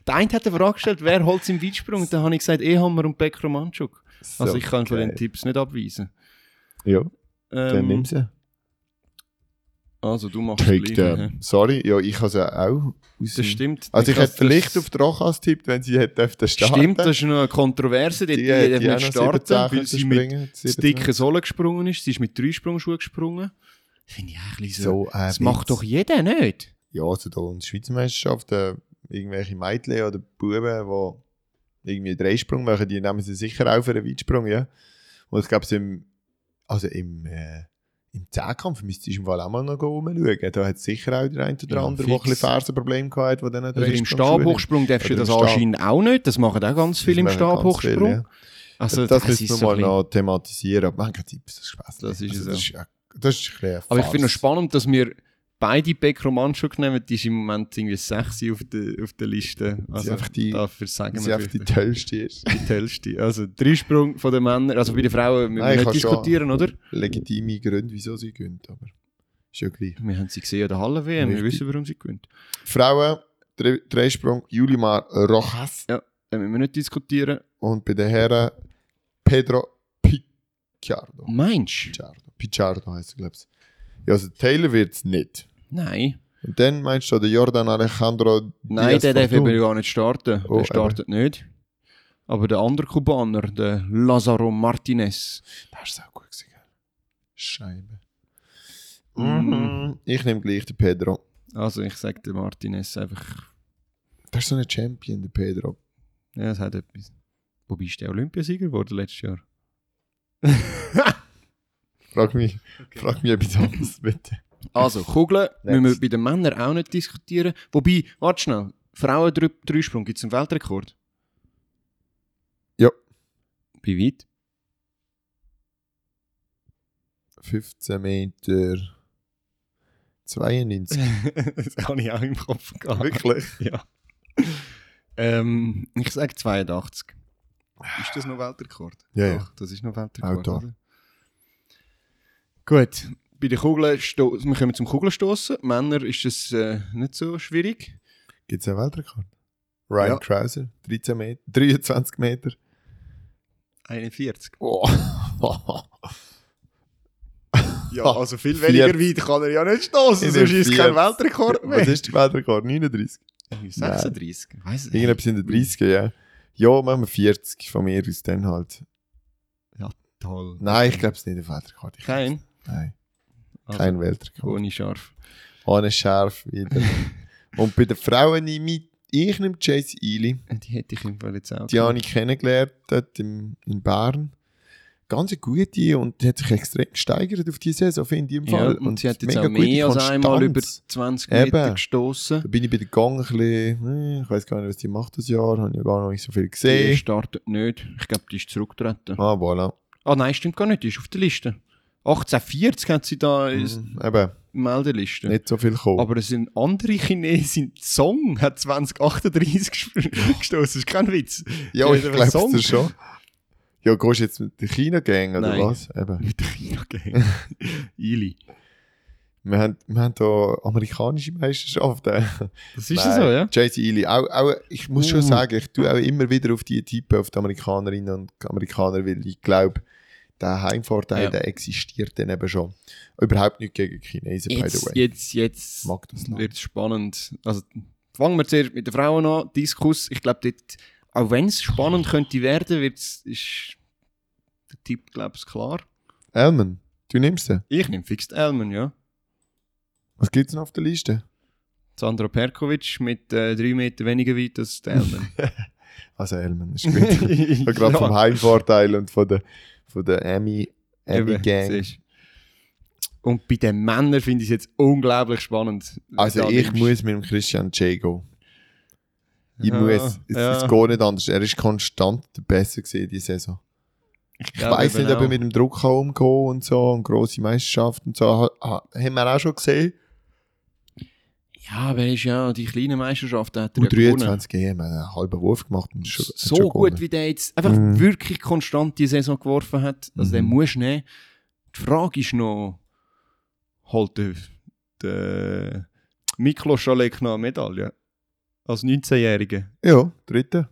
der eine hat eine Frage gestellt, wer holt im Weitsprung? Und dann habe ich gesagt, Ehammer und Beck Romanchuk. Also So ich kann von den Tipps nicht abweisen. Ja, dann Ähm, nimm sie. Also du machst Take. Sorry, ja, ich habe sie auch. Aus Das stimmt. Also ich hätte vielleicht auf die Rochas tippt, wenn sie hätte starten. Stimmt, das ist eine Kontroverse, die, die, die, die auch starten, 17 weil sie mit springen, das 17. dicke Sohle gesprungen ist. Sie ist mit Dreisprungschuhen gesprungen. Finde ich eigentlich so. So ein das macht doch jeder nicht. Ja, also da in der Schweizer Meisterschaft, äh, irgendwelche Mädchen oder Buben, die irgendwie einen Dreisprung machen, die nehmen sie sicher auch für einen Weitsprung, ja. Und ich glaube, im, also im, äh, im Zehnkampf müsstest du im Fall auch mal noch rumschauen. Da hat es sicher auch der eine oder Ja, andere, der ein Fersenproblem gehabt hat, der dann Also im Stabhochsprung darfst du das anscheinend auch nicht. Das machen auch ganz viele im Stabhochsprung. Ja. Also, das müssen wir so mal noch thematisieren. Aber man kann Tipps, das ist Spaß. Das ist es das, ist, ja- das ist ein bisschen eine Aber ich finde es spannend, dass wir beide Beck Romanschuk nehmen. Die ist im Moment irgendwie 6 auf der, auf der Liste. Also einfach die- dafür sagen wir sie einfach die tollste ist. die tollste. Also Dreisprung von den Männern. Also bei den Frauen müssen wir ich nicht diskutieren, oder? Legitime Gründe, wieso sie gönnt, aber ist ja gleich. Wir haben sie gesehen an der Halle-WM. Wir Richtig. wissen, warum sie gewinnt. Frauen, Dre- Dreisprung, Julimar Rojas Da müssen wir nicht diskutieren. und bei den Herren Pedro Picciardo. Meinst du? Picciardo, Picciardo heisst er, glaube ich. Ja, also Taylor wird es nicht. Nein. Und dann meinst du den Jordan Alejandro Nein, Diaz der darf eben gar nicht starten. Oh, der startet nicht. Aber der andere Kubaner, der Lazaro Martinez. Das ist auch gut gewesen. Scheibe. Mhm. Mhm. Ich nehme gleich den Pedro. Also ich sage der Martinez einfach, Das ist so ein Champion, der Pedro. ja, das hat etwas. Wobei ist der Olympiasieger geworden letztes Jahr? Frag mich, frag mich etwas anderes, bitte. Also, Kugeln müssen wir bei den Männern auch nicht diskutieren. Wobei, warte schnell, Frauen-Dreisprung, gibt es einen Weltrekord? Ja. Wie weit? 15 Meter 92. das habe ich auch im Kopf gehabt. Wirklich? Ja. Ähm, ich sage 82. Ist das noch Weltrekord? Ja, ja. Doch, das ist noch Weltrekord. Auch da. Gut, bei den Kugeln, wir kommen zum Kugelstoßen. Männer ist das äh, nicht so schwierig. Gibt es einen Weltrekord? Ryan Ja. Krauser, 13 Meter, 23 Meter. 41. Oh. Ja, also viel weniger weit kann er ja nicht stoßen, sonst ist es kein 40. Weltrekord mehr. Was ist der Weltrekord? 39? 36? Weiss ich Irgendetwas in den 30er, ja. Ja, machen wir 40 von mir aus dann halt. Toll. Nein, ich glaube es ist nicht ein Weltrekord. Kein? Nein, Also, kein Weltrekord. Ohne scharf. Ohne Schärf wieder. Und bei den Frauen nehme ich, ich nehme Chase Ely. Die hätte ich im Fall jetzt auch. Die habe ich kennengelernt dort im, in Bern. Ganz eine gute und die hat sich extrem gesteigert auf diese Saison, finde ich im Ja, Fall. und, sie hat jetzt mega auch mehr als einmal über Konstanz. 20 Eben. Meter gestoßen. Da bin ich bei der Gang ein bisschen, äh, ich weiß gar nicht, was die macht das Jahr, habe ich ja gar noch nicht so viel Die gesehen. startet nicht. Ich glaube, die ist zurückgetreten. Ah, voilà. Ah nein, stimmt gar nicht. Die ist auf der Liste. 1840 hat sie da in Mhm, eben, Meldeliste. nicht so viel gekommen. Aber es sind andere Chinesen. Song hat 2038 ges- gestoßen. Das ist kein Witz. ja, ich glaube es schon. Ja, gehst du jetzt mit der China-Gang oder Nein. was? Eben. Mit der China-Gang. Ili. Wir haben, wir haben hier amerikanische Meisterschaften. Das ist so, ja? JC Ely. Auch, auch, ich muss schon Uh. sagen, ich tue auch immer wieder auf die Typen, auf die Amerikanerinnen und Amerikaner, weil ich glaube, der Heimvorteil, Ja. der existiert dann eben schon. Überhaupt nicht gegen Chinesen, by the Jetzt, way. jetzt, jetzt wird es spannend. Also, fangen wir zuerst mit den Frauen an. Diskus. Ich glaube, auch wenn es spannend könnte werden, wird's, ist der Tipp, glaube ich, klar. Elman, du nimmst den. Ich nehme Fixed Elman, ja. Was gibt es noch auf der Liste? Sandro Perkovic mit äh, drei Meter weniger weit als der Elman. Also Elman ist gut. ja, Gerade vom Heimvorteil und von der, von der Emmy, Gang. Und bei den Männern finde ich es jetzt unglaublich spannend. Also ich nimmst- muss mit dem Christian Jago. Ich Ja, muss. Es, ja. es geht nicht anders. Er ist konstant der Beste gewesen diese Saison. Ich glaube weiß nicht, ob er auch. mit dem Druck kann umgehen und so und grosse Meisterschaften und so. Ha, ha, haben wir auch schon gesehen. Ja, aber er ist ja die kleinen Meisterschaften hat er Und ja gewonnen. 23 EM, hat einen halben Wurf gemacht und schon, so schon gut, wie der jetzt einfach Mhm. wirklich konstant die Saison geworfen hat. Also den Mhm. musst du nehmen. Die Frage ist noch, holt der, der Miklos Schalek noch eine Medaille? Als 19-Jähriger. Ja, dritte.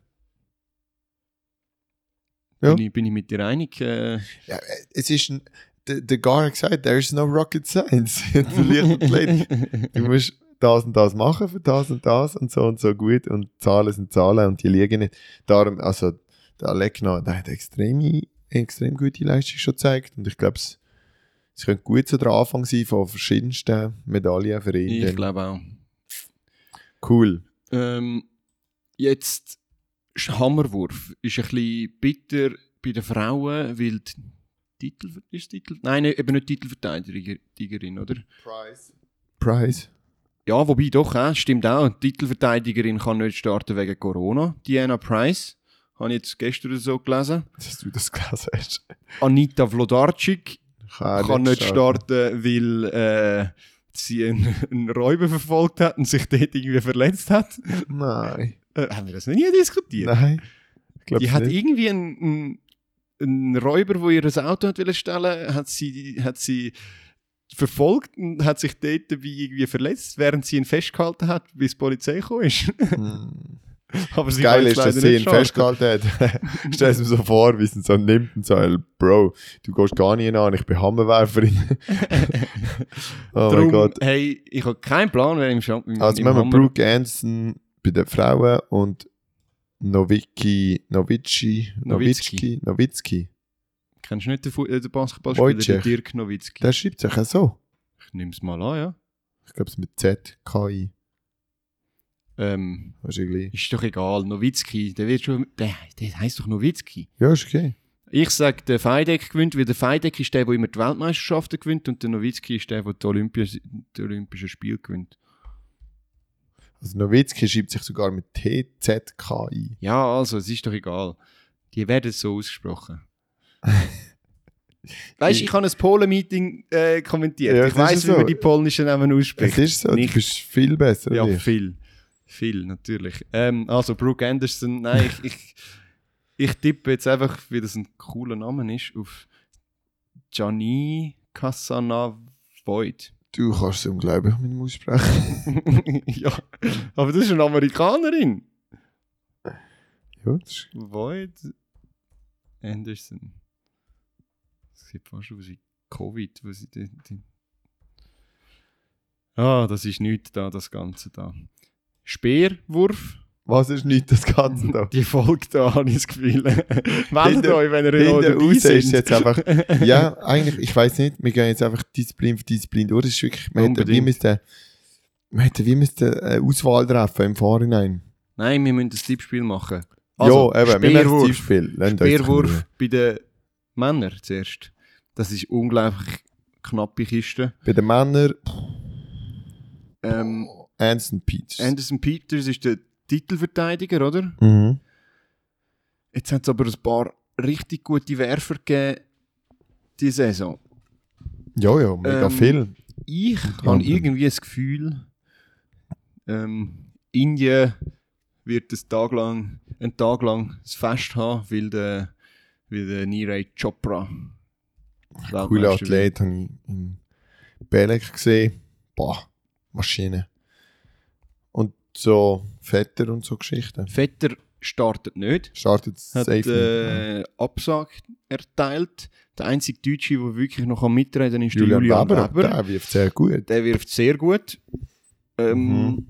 Ja. Bin, ich, bin ich mit dir einig? Äh, Ja, es ist ein, der, der Gar hat gesagt, there is no rocket science. in der Leichtathletik. Du musst das und das machen für das und das und so und so gut und Zahlen sind Zahlen und die liegen nicht. Darum, also der Alekna, der hat extrem, extrem gute Leistung schon gezeigt und ich glaube, es, es könnte gut so der Anfang sein von verschiedensten Medaillen für ihn. ich glaube auch. Cool. Ähm, jetzt Hammerwurf ist ein bisschen bitter bei den Frauen, weil die Titel, ist Titel? Nein, nicht- eben nicht Titelverteidigerin, oder? Prize. Prize. Ja, wobei doch, äh, stimmt auch. Die Titelverteidigerin kann nicht starten wegen Corona. Diana Price, habe ich jetzt gestern so gelesen. Dass du das gelesen hast. Anita Vlodarczyk Kann, kann nicht starten, weil äh, sie einen, einen Räuber verfolgt hat und sich dort irgendwie verletzt hat. Nein. Äh, haben wir das nie diskutiert? Nein. Die hat nicht. irgendwie einen, einen, einen Räuber, der ihr Auto hat stellen, hat sie, hat sie verfolgt und hat sich dort irgendwie verletzt, während sie ihn festgehalten hat, bis die Polizei gekommen ist. Hm. Aber sie Geil kann ist, dass sie ihn starten. festgehalten hat. Stell es mir so vor, wie sie ihn so nimmt und so, "Ey, Bro, du gehst gar nicht an, ich bin Hammerwerferin. oh mein Darum, Gott. hey, ich habe keinen Plan, wer im Champion Also im wir haben Brooke Anderson bei den Frauen und Novicki, Novici. Nowitzki, Nowitzki. Kennst du nicht den, Fu- äh, den Basketballspieler, Wojciech. den Dirk Nowitzki? Der schreibt sich auch so. Ich nehme es mal an, ja. Ich glaube, es mit Z, KI. Ähm, Wahrscheinlich. ist doch egal, Nowitzki, der wird schon, der, der heisst doch Nowitzki. Ja, ist okay. Ich sage, der Feideck gewinnt, weil der Feideck ist der, der immer die Weltmeisterschaften gewinnt und der Nowitzki ist der, der die, Olympia, die Olympischen Spiele gewinnt. Also Nowitzki schreibt sich sogar mit TZK ein. Ja, also, es ist doch egal. Die werden so ausgesprochen. weißt du, ich habe ein Polen-Meeting äh, kommentiert. Ja, ich weiß, wie so. man die polnischen Namen Es ausspricht. ist so, Nicht. du bist viel besser Ja, viel. Viel, natürlich. Ähm, also, Brooke Anderson, nein, ich, ich, ich tippe jetzt einfach, wie das ein cooler Name ist, auf Gianni Casanavoid. Du kannst es unglaublich mit dem aussprechen. ja, aber das ist eine Amerikanerin. ja, das ist Void Anderson. Das sieht fast aus wie Covid, wo sie die, die Ah, das ist nichts da, das Ganze da. Speerwurf, Was ist nicht das Ganze da? die folgt da, habe ich das Gefühl. Meldet euch, wenn ihr Hinten dabei raus ist jetzt einfach, ja, eigentlich, ich weiß nicht, wir gehen jetzt einfach Disziplin für Disziplin durch. Das ist wirklich, wir hätten wie müssten, wir hätten wie müssten eine Auswahl treffen im Vorhinein. Nein, wir müssen ein Tippspiel machen. ja, eben, wir machen Speerwurf. ein Tippspiel. Speerwurf bei den Männern zuerst. Das ist unglaublich knappe Kiste. Bei den Männern, Ähm, Anson Peters. Anderson Peters ist der Titelverteidiger, oder? mhm. Jetzt hat es aber ein paar richtig gute Werfer gegeben, die Saison. Ja, ja, mega Ähm, viel. Ich habe irgendwie das Gefühl, ähm, Indien wird ein Tag lang, einen Tag lang das Fest haben, weil der, weil der Niraj Chopra Cooler Weltmeister wird. Athlet habe ich in Belek gesehen. Boah, Maschine. Und so Vetter und so Geschichten. Vetter startet nicht. Startet hat safe nicht. äh, Absage erteilt. Der einzige Deutsche, der wirklich noch mitreden kann, ist Julian, Julian Weber, Weber. der wirft sehr gut. Der wirft sehr gut. Ähm, Mhm.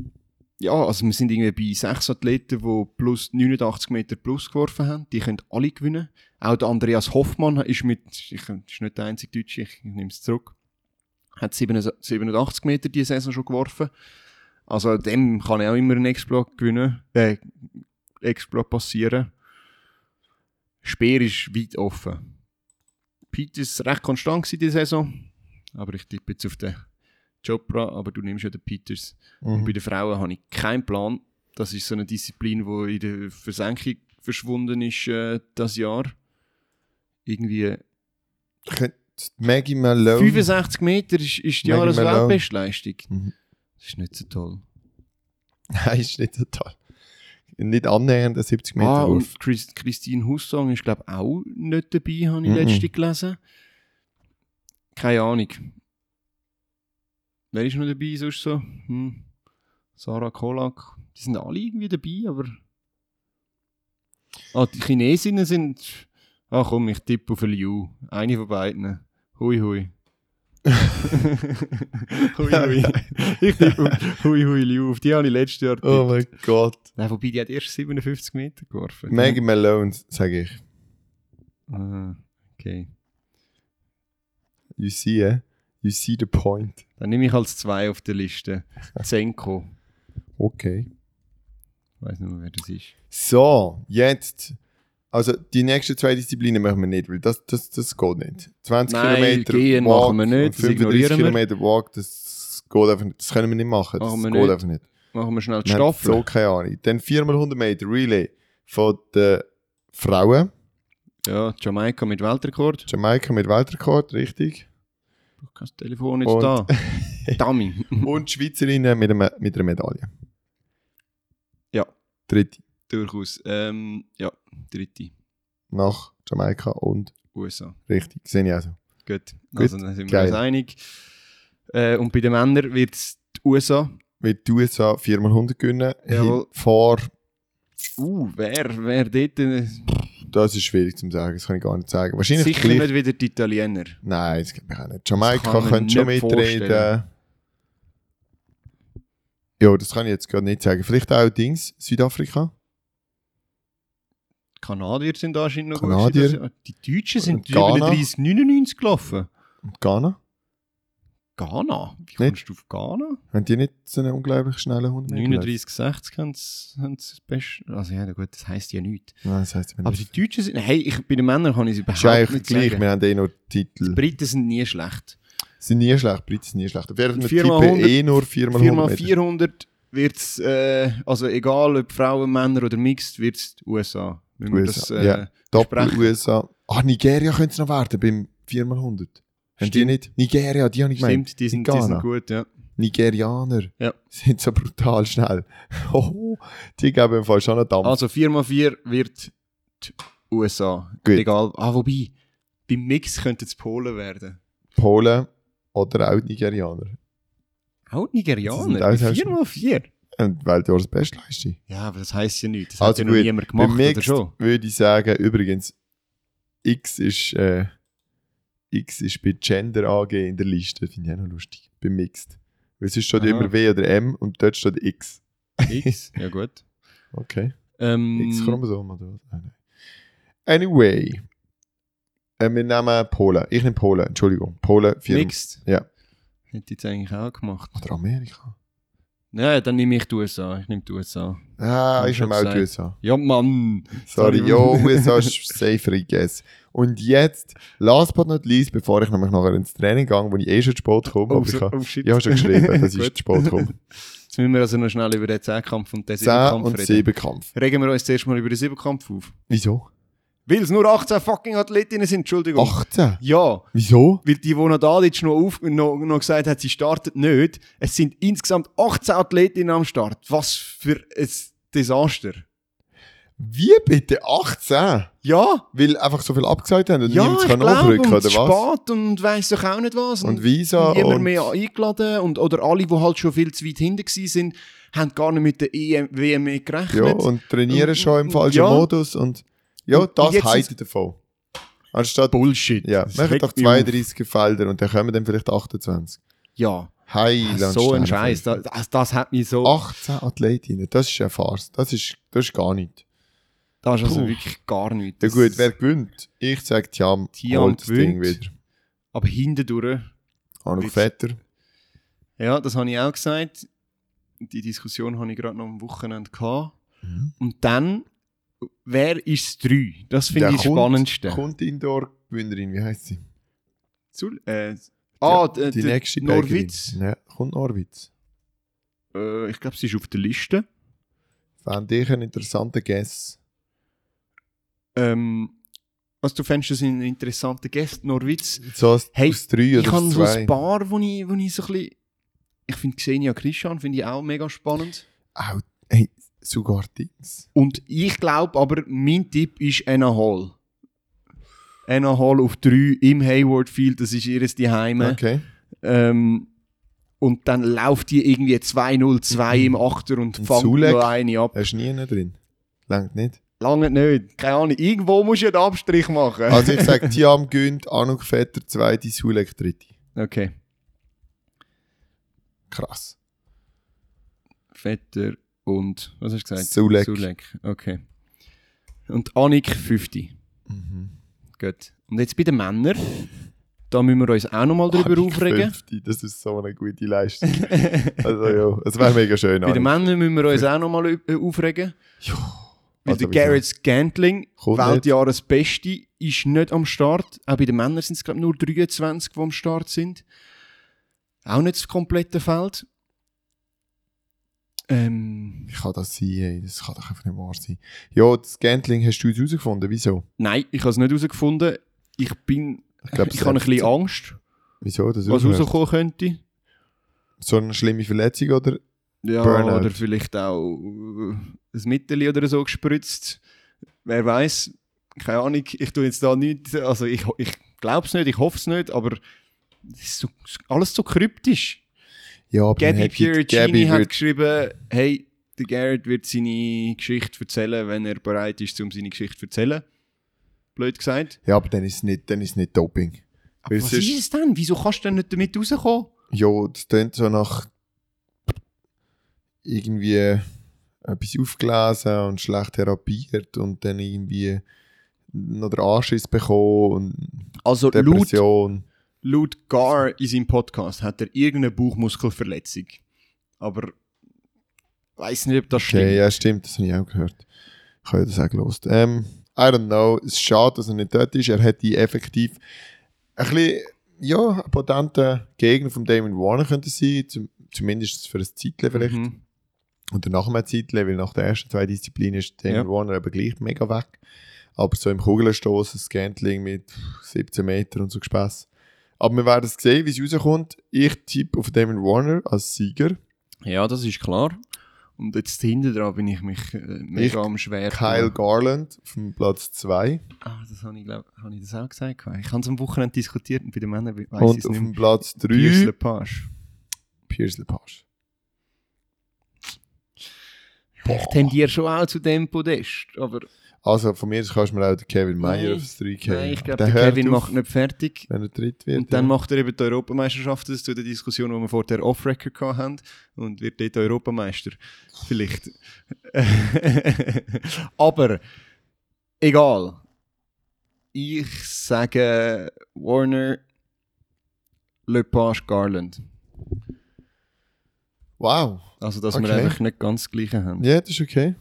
Ja, also wir sind irgendwie bei sechs Athleten, die plus 89 Meter plus geworfen haben. Die können alle gewinnen. Auch der Andreas Hoffmann ist mit, ich, ist nicht der einzige Deutsche, ich, ich nehme es zurück, hat 87 Meter diese Saison schon geworfen. Also dem kann auch immer ein Exploit gewinnen, äh, Exploit passieren. Speer ist weit offen. Peters recht konstant gewesen diese Saison, aber ich tippe jetzt auf den Chopra, aber du nimmst ja den Peters. Und Mhm. bei den Frauen habe ich keinen Plan. Das ist so eine Disziplin, die in der Versenkung verschwunden ist äh, das Jahr. Irgendwie Maggie Malone. 65 Meter ist, ist die. Jahresweltbestleistung. Mhm. Das ist nicht so toll. Nein, ist nicht total. Nicht annähernd ein 70 Meter Ah, und Chris, Christine Hussong ist, glaube ich, auch nicht dabei, habe ich Mhm. letzte gelesen. Keine Ahnung. Wer ist noch dabei sonst so? Hm. Sarah Kolak. Die sind alle irgendwie dabei, aber... Ah, die Chinesinnen sind... Ah komm, ich tippe auf Liu. Eine von beiden. Hui hui. hui hui. Ich tippe auf Hui hui Liu. Auf die habe ich letztes Jahr getippt. Oh mein Gott. Nein, wobei die hat erst 57 Meter geworfen. Maggie Malone, sage ich. Ah, okay. You see, eh? You see the point. Dann nehme ich als zwei auf der Liste. Zenko. Okay. Ich weiß nicht mehr, wer das ist. So, jetzt. Also, die nächsten zwei Disziplinen machen wir nicht, weil das, das, das geht nicht. 20 Nein, Kilometer gehen Walk machen wir nicht, und das 35 ignorieren wir. Kilometer Walk, das geht einfach nicht. Das können wir nicht machen. Das Machen geht nicht. einfach nicht. Machen wir schnell die Wir Staffel. so keine Ahnung. Dann 4x100 Meter Relay von den Frauen. Ja, Jamaika mit Weltrekord. Jamaika mit Weltrekord, richtig. Ich habe das Telefon jetzt Und- da. Dummy. Und Schweizerinnen mit, mit einer Medaille. Ja. Dritte. Durchaus. Ähm, ja, dritte. Nach Jamaika und USA. richtig. Sehe ich auch so. Gut. Gut, Also dann sind wir geil. uns einig. Äh, und bei den Männern wird es die USA. Wird die USA 4x100 gewinnen. Jawohl. Vor, Uh, wer, wer dort... Äh, das ist schwierig zu sagen, das kann ich gar nicht sagen. Wahrscheinlich sicher gleich- nicht wieder die Italiener. Nein, das glaube ich auch nicht. Jamaika mir könnte schon mitreden. Ja, das kann ich jetzt gerade nicht sagen. Vielleicht auch Dings, Südafrika. Die Kanadier sind anscheinend noch Kanadier. gut. Die Deutschen sind Und Ghana. 37, 99 gelaufen. Und Ghana. Ghana? Wie Nicht? kommst du auf Ghana? Haben die nicht so einen unglaublich schnellen 100 Meter? 39, 60 haben sie das Beste. Also ja, gut, das heisst ja nichts. Nein, das heisst, Aber die Deutschen sind... Hey, ich, bei den Männern kann ich es ist überhaupt eigentlich nicht gleich, sagen. wir haben eh nur Titel. Die Briten sind nie schlecht. sind nie schlecht, Briten sind nie schlecht. Fall Viermal tippen 100, eh nur 4 mal 4 100 mal Meter. 400 wird es, äh, also egal ob Frauen, Männer oder Mixed, wird es die USA. Wenn wir das USA, äh, ja. Doppel. USA. Ah, Nigeria könnte es noch werden beim 4x100. Haben die nicht? Nigeria, die habe ich gemeint. Stimmt, die sind, die sind gut, ja. Nigerianer Ja. sind so brutal schnell. Oh, die geben im Fall schon einen Dampf. Also 4x4 wird die USA. Gut. Egal. Ah, wobei, beim Mix könnte es Polen werden. Polen oder auch Nigerianer. Auch Nigerianer. alles- 4x4. Und Weltjahresbestleiste. Ja, aber das heisst ja nichts. Das Also hat ja noch gut, niemand Beim gemacht, oder schon? würde ich sagen, übrigens, X ist, äh, X ist bei Gender AG in der Liste. Finde ich auch noch lustig. Beim Mixed. Weil sonst steht Aha. immer W oder M und dort steht X. X, ja gut. Okay. Ähm, X-Chromosom oder was? Nein, nein. Anyway. Äh, wir nehmen Polen. Ich nehme Polen, Entschuldigung. Polen, vier. Mixed? Ja. Hätte ich jetzt eigentlich auch gemacht. Oder Amerika. Ja, dann nehme ich die USA. Ich nehme die USA. Ah, ich nehme auch die. USA. Ja, Mann. Sorry, Sorry. jo, USA ist safer, I guess. Und jetzt, last but not least, bevor ich nämlich nachher ins Training gehe, wo ich eh schon zu spät komme, Oh, aber ich so- habe oh, shit. ich habe schon geschrieben, dass ich zu spät komme. Jetzt müssen wir also noch schnell über den Zehnkampf und den 10 Siebenkampf und reden. 7 Kampf. Regen wir uns zuerst mal über den Siebenkampf auf. Wieso? Weil es nur 18 fucking Athletinnen sind, Entschuldigung. 18? Ja, Wieso? weil die, die Nadalic noch, auf, noch, noch gesagt hat, sie startet nicht. Es sind insgesamt 18 Athletinnen am Start. Was für ein Desaster. Wie bitte 18? Ja, Weil einfach so viel abgesagt haben und ja, niemand kann nachrücken, und oder was? spät und weiss doch auch nicht was. Und Visa niemand und- mehr eingeladen und, oder alle, die halt schon viel zu weit hinten waren, sind, haben gar nicht mit der EM, WM mehr gerechnet. Ja, und trainieren Und- schon im und- falschen ja. Modus und ja, das heitet davon. Anstatt, Bullshit. ja, machen doch mich auf. 32 Felder und dann kommen dann vielleicht 28. Ja, Heiland so ein. Scheiß. Das, das, hat mich so... 18 Athletinnen, das ist eine Farce. Das ist, das ist gar nicht. Das ist also Puh. wirklich gar nichts. Ja gut, wer gewinnt? Ich sage Tiam, Thiam holt das Ding gewinnt. wieder. Aber hindurch, Anuk Witz. Vetter. ja, das habe ich auch gesagt. Die Diskussion hatte ich gerade noch am Wochenende. Gehabt. Mhm. Und dann, wer ist das 3? Das finde ich das kommt- Spannendste. Kommt Indoor-Gewinnerin, wie heißt sie? Zu, äh, ah, die, d- die d- nächste Norwitz. Ja, kommt Norwitz. Äh, ich glaube, sie ist auf der Liste. Fände ich einen interessanten Guess. Ähm, was du fändest, das sind interessante Gäste, Norwitz. So aus, Hey, aus drei Ich oder habe aus so ein paar, wo ich, wo ich so ein bisschen... Ich finde Xenia Christian finde ich auch mega spannend. Auch, sogar Dings. Und ich glaube aber, mein Tipp ist Anna Hall. Anna Hall auf 3 im Hayward Field, das ist ihres Daheim. Okay. Ähm, und dann läuft die irgendwie 2-0-2 im Achter und Und fängt Sulek? noch eine ab. Hast du nie einen drin? Langt nicht. Lange nicht. Keine Ahnung. Irgendwo musst du einen Abstrich machen. Also ich sage, Tiam gönnt, Anuk Vetter zweite, Sulek dritte. okay. Krass. Vetter und, was hast du gesagt? Sulek. Sulek. Okay. Und Annik 50. Mhm. Gut. Und jetzt bei den Männern, da müssen wir uns auch nochmal drüber Annik aufregen. 50, Das ist so eine gute Leistung. also ja, es wäre mega schön. Bei den Annik. Männern müssen wir uns auch nochmal äh, aufregen. Weil Also der? Garrett Scantling. Weltjahresbeste, ist nicht am Start. Auch bei den Männern sind es, glaube ich, nur 23, die am Start sind. Auch nicht das komplette Feld. Ähm, Wie kann das sein? Das kann doch einfach nicht wahr sein. Ja, das Gantling hast du jetzt herausgefunden. Wieso? nein, ich habe es nicht herausgefunden. Ich bin. Ich, glaub, ich habe ein bisschen Angst, Wieso? Das was rauskommen könnte. So eine schlimme Verletzung oder? Ja, Burnout. oder vielleicht auch äh, ein Mittel oder so gespritzt. Wer weiß? Keine Ahnung. Ich tue jetzt da nicht. Also ich, ich glaube es nicht, ich hoffe es nicht, aber es ist so, alles so kryptisch. Ja, aber Gabby Gabby hat geschrieben, hey, der Garrett wird seine Geschichte erzählen, wenn er bereit ist, um seine Geschichte zu erzählen. Blöd gesagt. Ja, aber dann ist es nicht, dann ist es nicht Doping. Weil Was ist es denn? Wieso kannst du denn nicht damit rauskommen? Ja, das klingt so nach irgendwie etwas aufgelesen und schlecht therapiert und dann irgendwie noch den Anschiss bekommen und Also Depression. laut Gar in seinem Podcast hat er irgendeine Bauchmuskelverletzung. Aber weiß nicht, ob das stimmt. Okay, ja, stimmt, das habe ich auch gehört. Ich habe das auch gelost. Ähm, I don't know, es ist schade, dass er nicht dort ist. Er hätte effektiv ein bisschen, ja, ein potenter Gegner von Damon Warner könnte sein, zum, zumindest für ein Zeitchen vielleicht. Mhm. Und dann nach einem Zeitchen, weil nach der ersten zwei Disziplinen ist Damon Ja. Warner eben gleich mega weg. Aber so im Kugelstoßen, Scantling mit 17 Metern und so Gespäss. Aber wir werden es sehen, wie es rauskommt. Ich tippe auf Damon Warner als Sieger. Ja, das ist klar. Und jetzt hinten dran bin ich mich äh, mega Ich- am schwer. Kyle Garland auf dem Platz 2. Ah, das habe ich, glaube habe ich das auch gesagt. Ich habe es am Wochenende diskutiert und bei den Männern weiß ich Und es auf nicht dem mehr. Platz Pierce 3 Lepage. Piers Lepage. Ich tendiere schon auch zu dem Podest, aber Also von mir kannst du mir auch den Kevin Meyer Nein. aufs 3 geben. nein, ich glaube, Der der Kevin macht nicht fertig. Wenn er dritt wird. Und dann ja. macht er eben die Europameisterschaft, das zu der Diskussion, die wir vor der Off-Record haben, und wird dort Europameister. Vielleicht. Aber, egal. Ich sage Warner, Lepage, Garland. Wow. Also, dass Okay. wir einfach nicht ganz das Gleiche haben. Ja, das ist okay.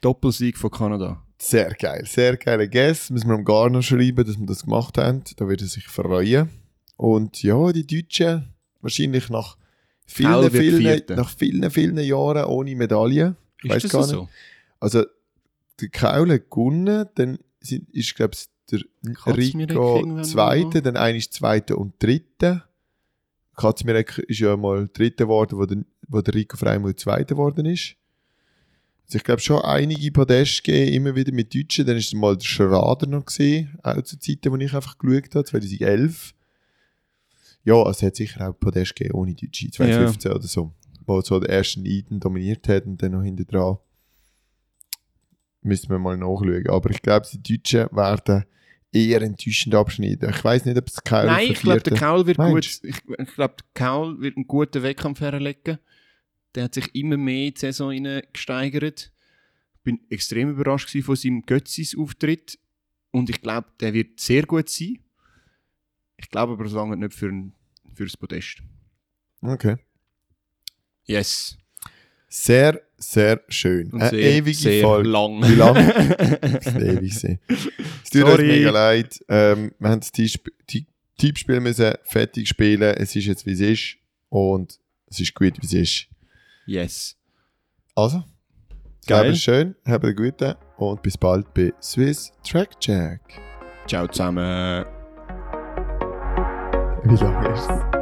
Doppelsieg von Kanada. Sehr geil. Sehr geiler Guess. Müssen wir am Garner schreiben, dass wir das gemacht haben. Da wird er sich freuen. Und ja, die Deutschen wahrscheinlich nach vielen, vielen, nach vielen, vielen Jahren ohne Medaille. Ich weiß gar nicht. so? Also, der Kaul hat gewonnen, dann sind, ist, glaube ich, der Rico mal? dann einer ist Zweiter und Dritter. Katzmirek ist ja mal Dritter geworden, wo der, wo der Rico Freimund Zweiter geworden ist. Also ich glaube schon einige Podeste gegeben, immer wieder mit Deutschen. Dann ist mal der Schrader noch gesehen, auch zu Zeiten, wo ich einfach geschaut habe, 2011. Ja, also es hat sicher auch Podeste gegeben ohne Deutsche, 2015 oder so. Wo so der erste Eden dominiert hat und dann noch hinter dran. Müssen wir mal nachschauen. Aber ich glaube, die Deutschen werden eher enttäuschend abschneiden. Ich weiß nicht, ob es Kyle Nein, ich glaube, der Kaul wird Meinst gut. Ich, ich glaube, der Kaul wird einen guten Wettkampf herlegen. Der hat sich immer mehr in die Saison gesteigert. Bin extrem überrascht von seinem Götzis-Auftritt. Und ich glaube, der wird sehr gut sein. Ich glaube aber, es lange nicht für, ein, für das Podest. Okay. Yes. Sehr, sehr schön. Und Eine sehr, ewige sehr Folge. lang. Wie lang? Das ewig sein. Es tut uns mega leid. Ähm, wir haben das Tipp- Tipp- Tippspiel müssen fertig spielen. Es ist jetzt, wie es ist. Und es ist gut, wie es ist. Yes. Also, Geil. Geil. schön, habt einen guten und bis bald bei Swiss Track Jack. Ciao zusammen. Wie lange ist?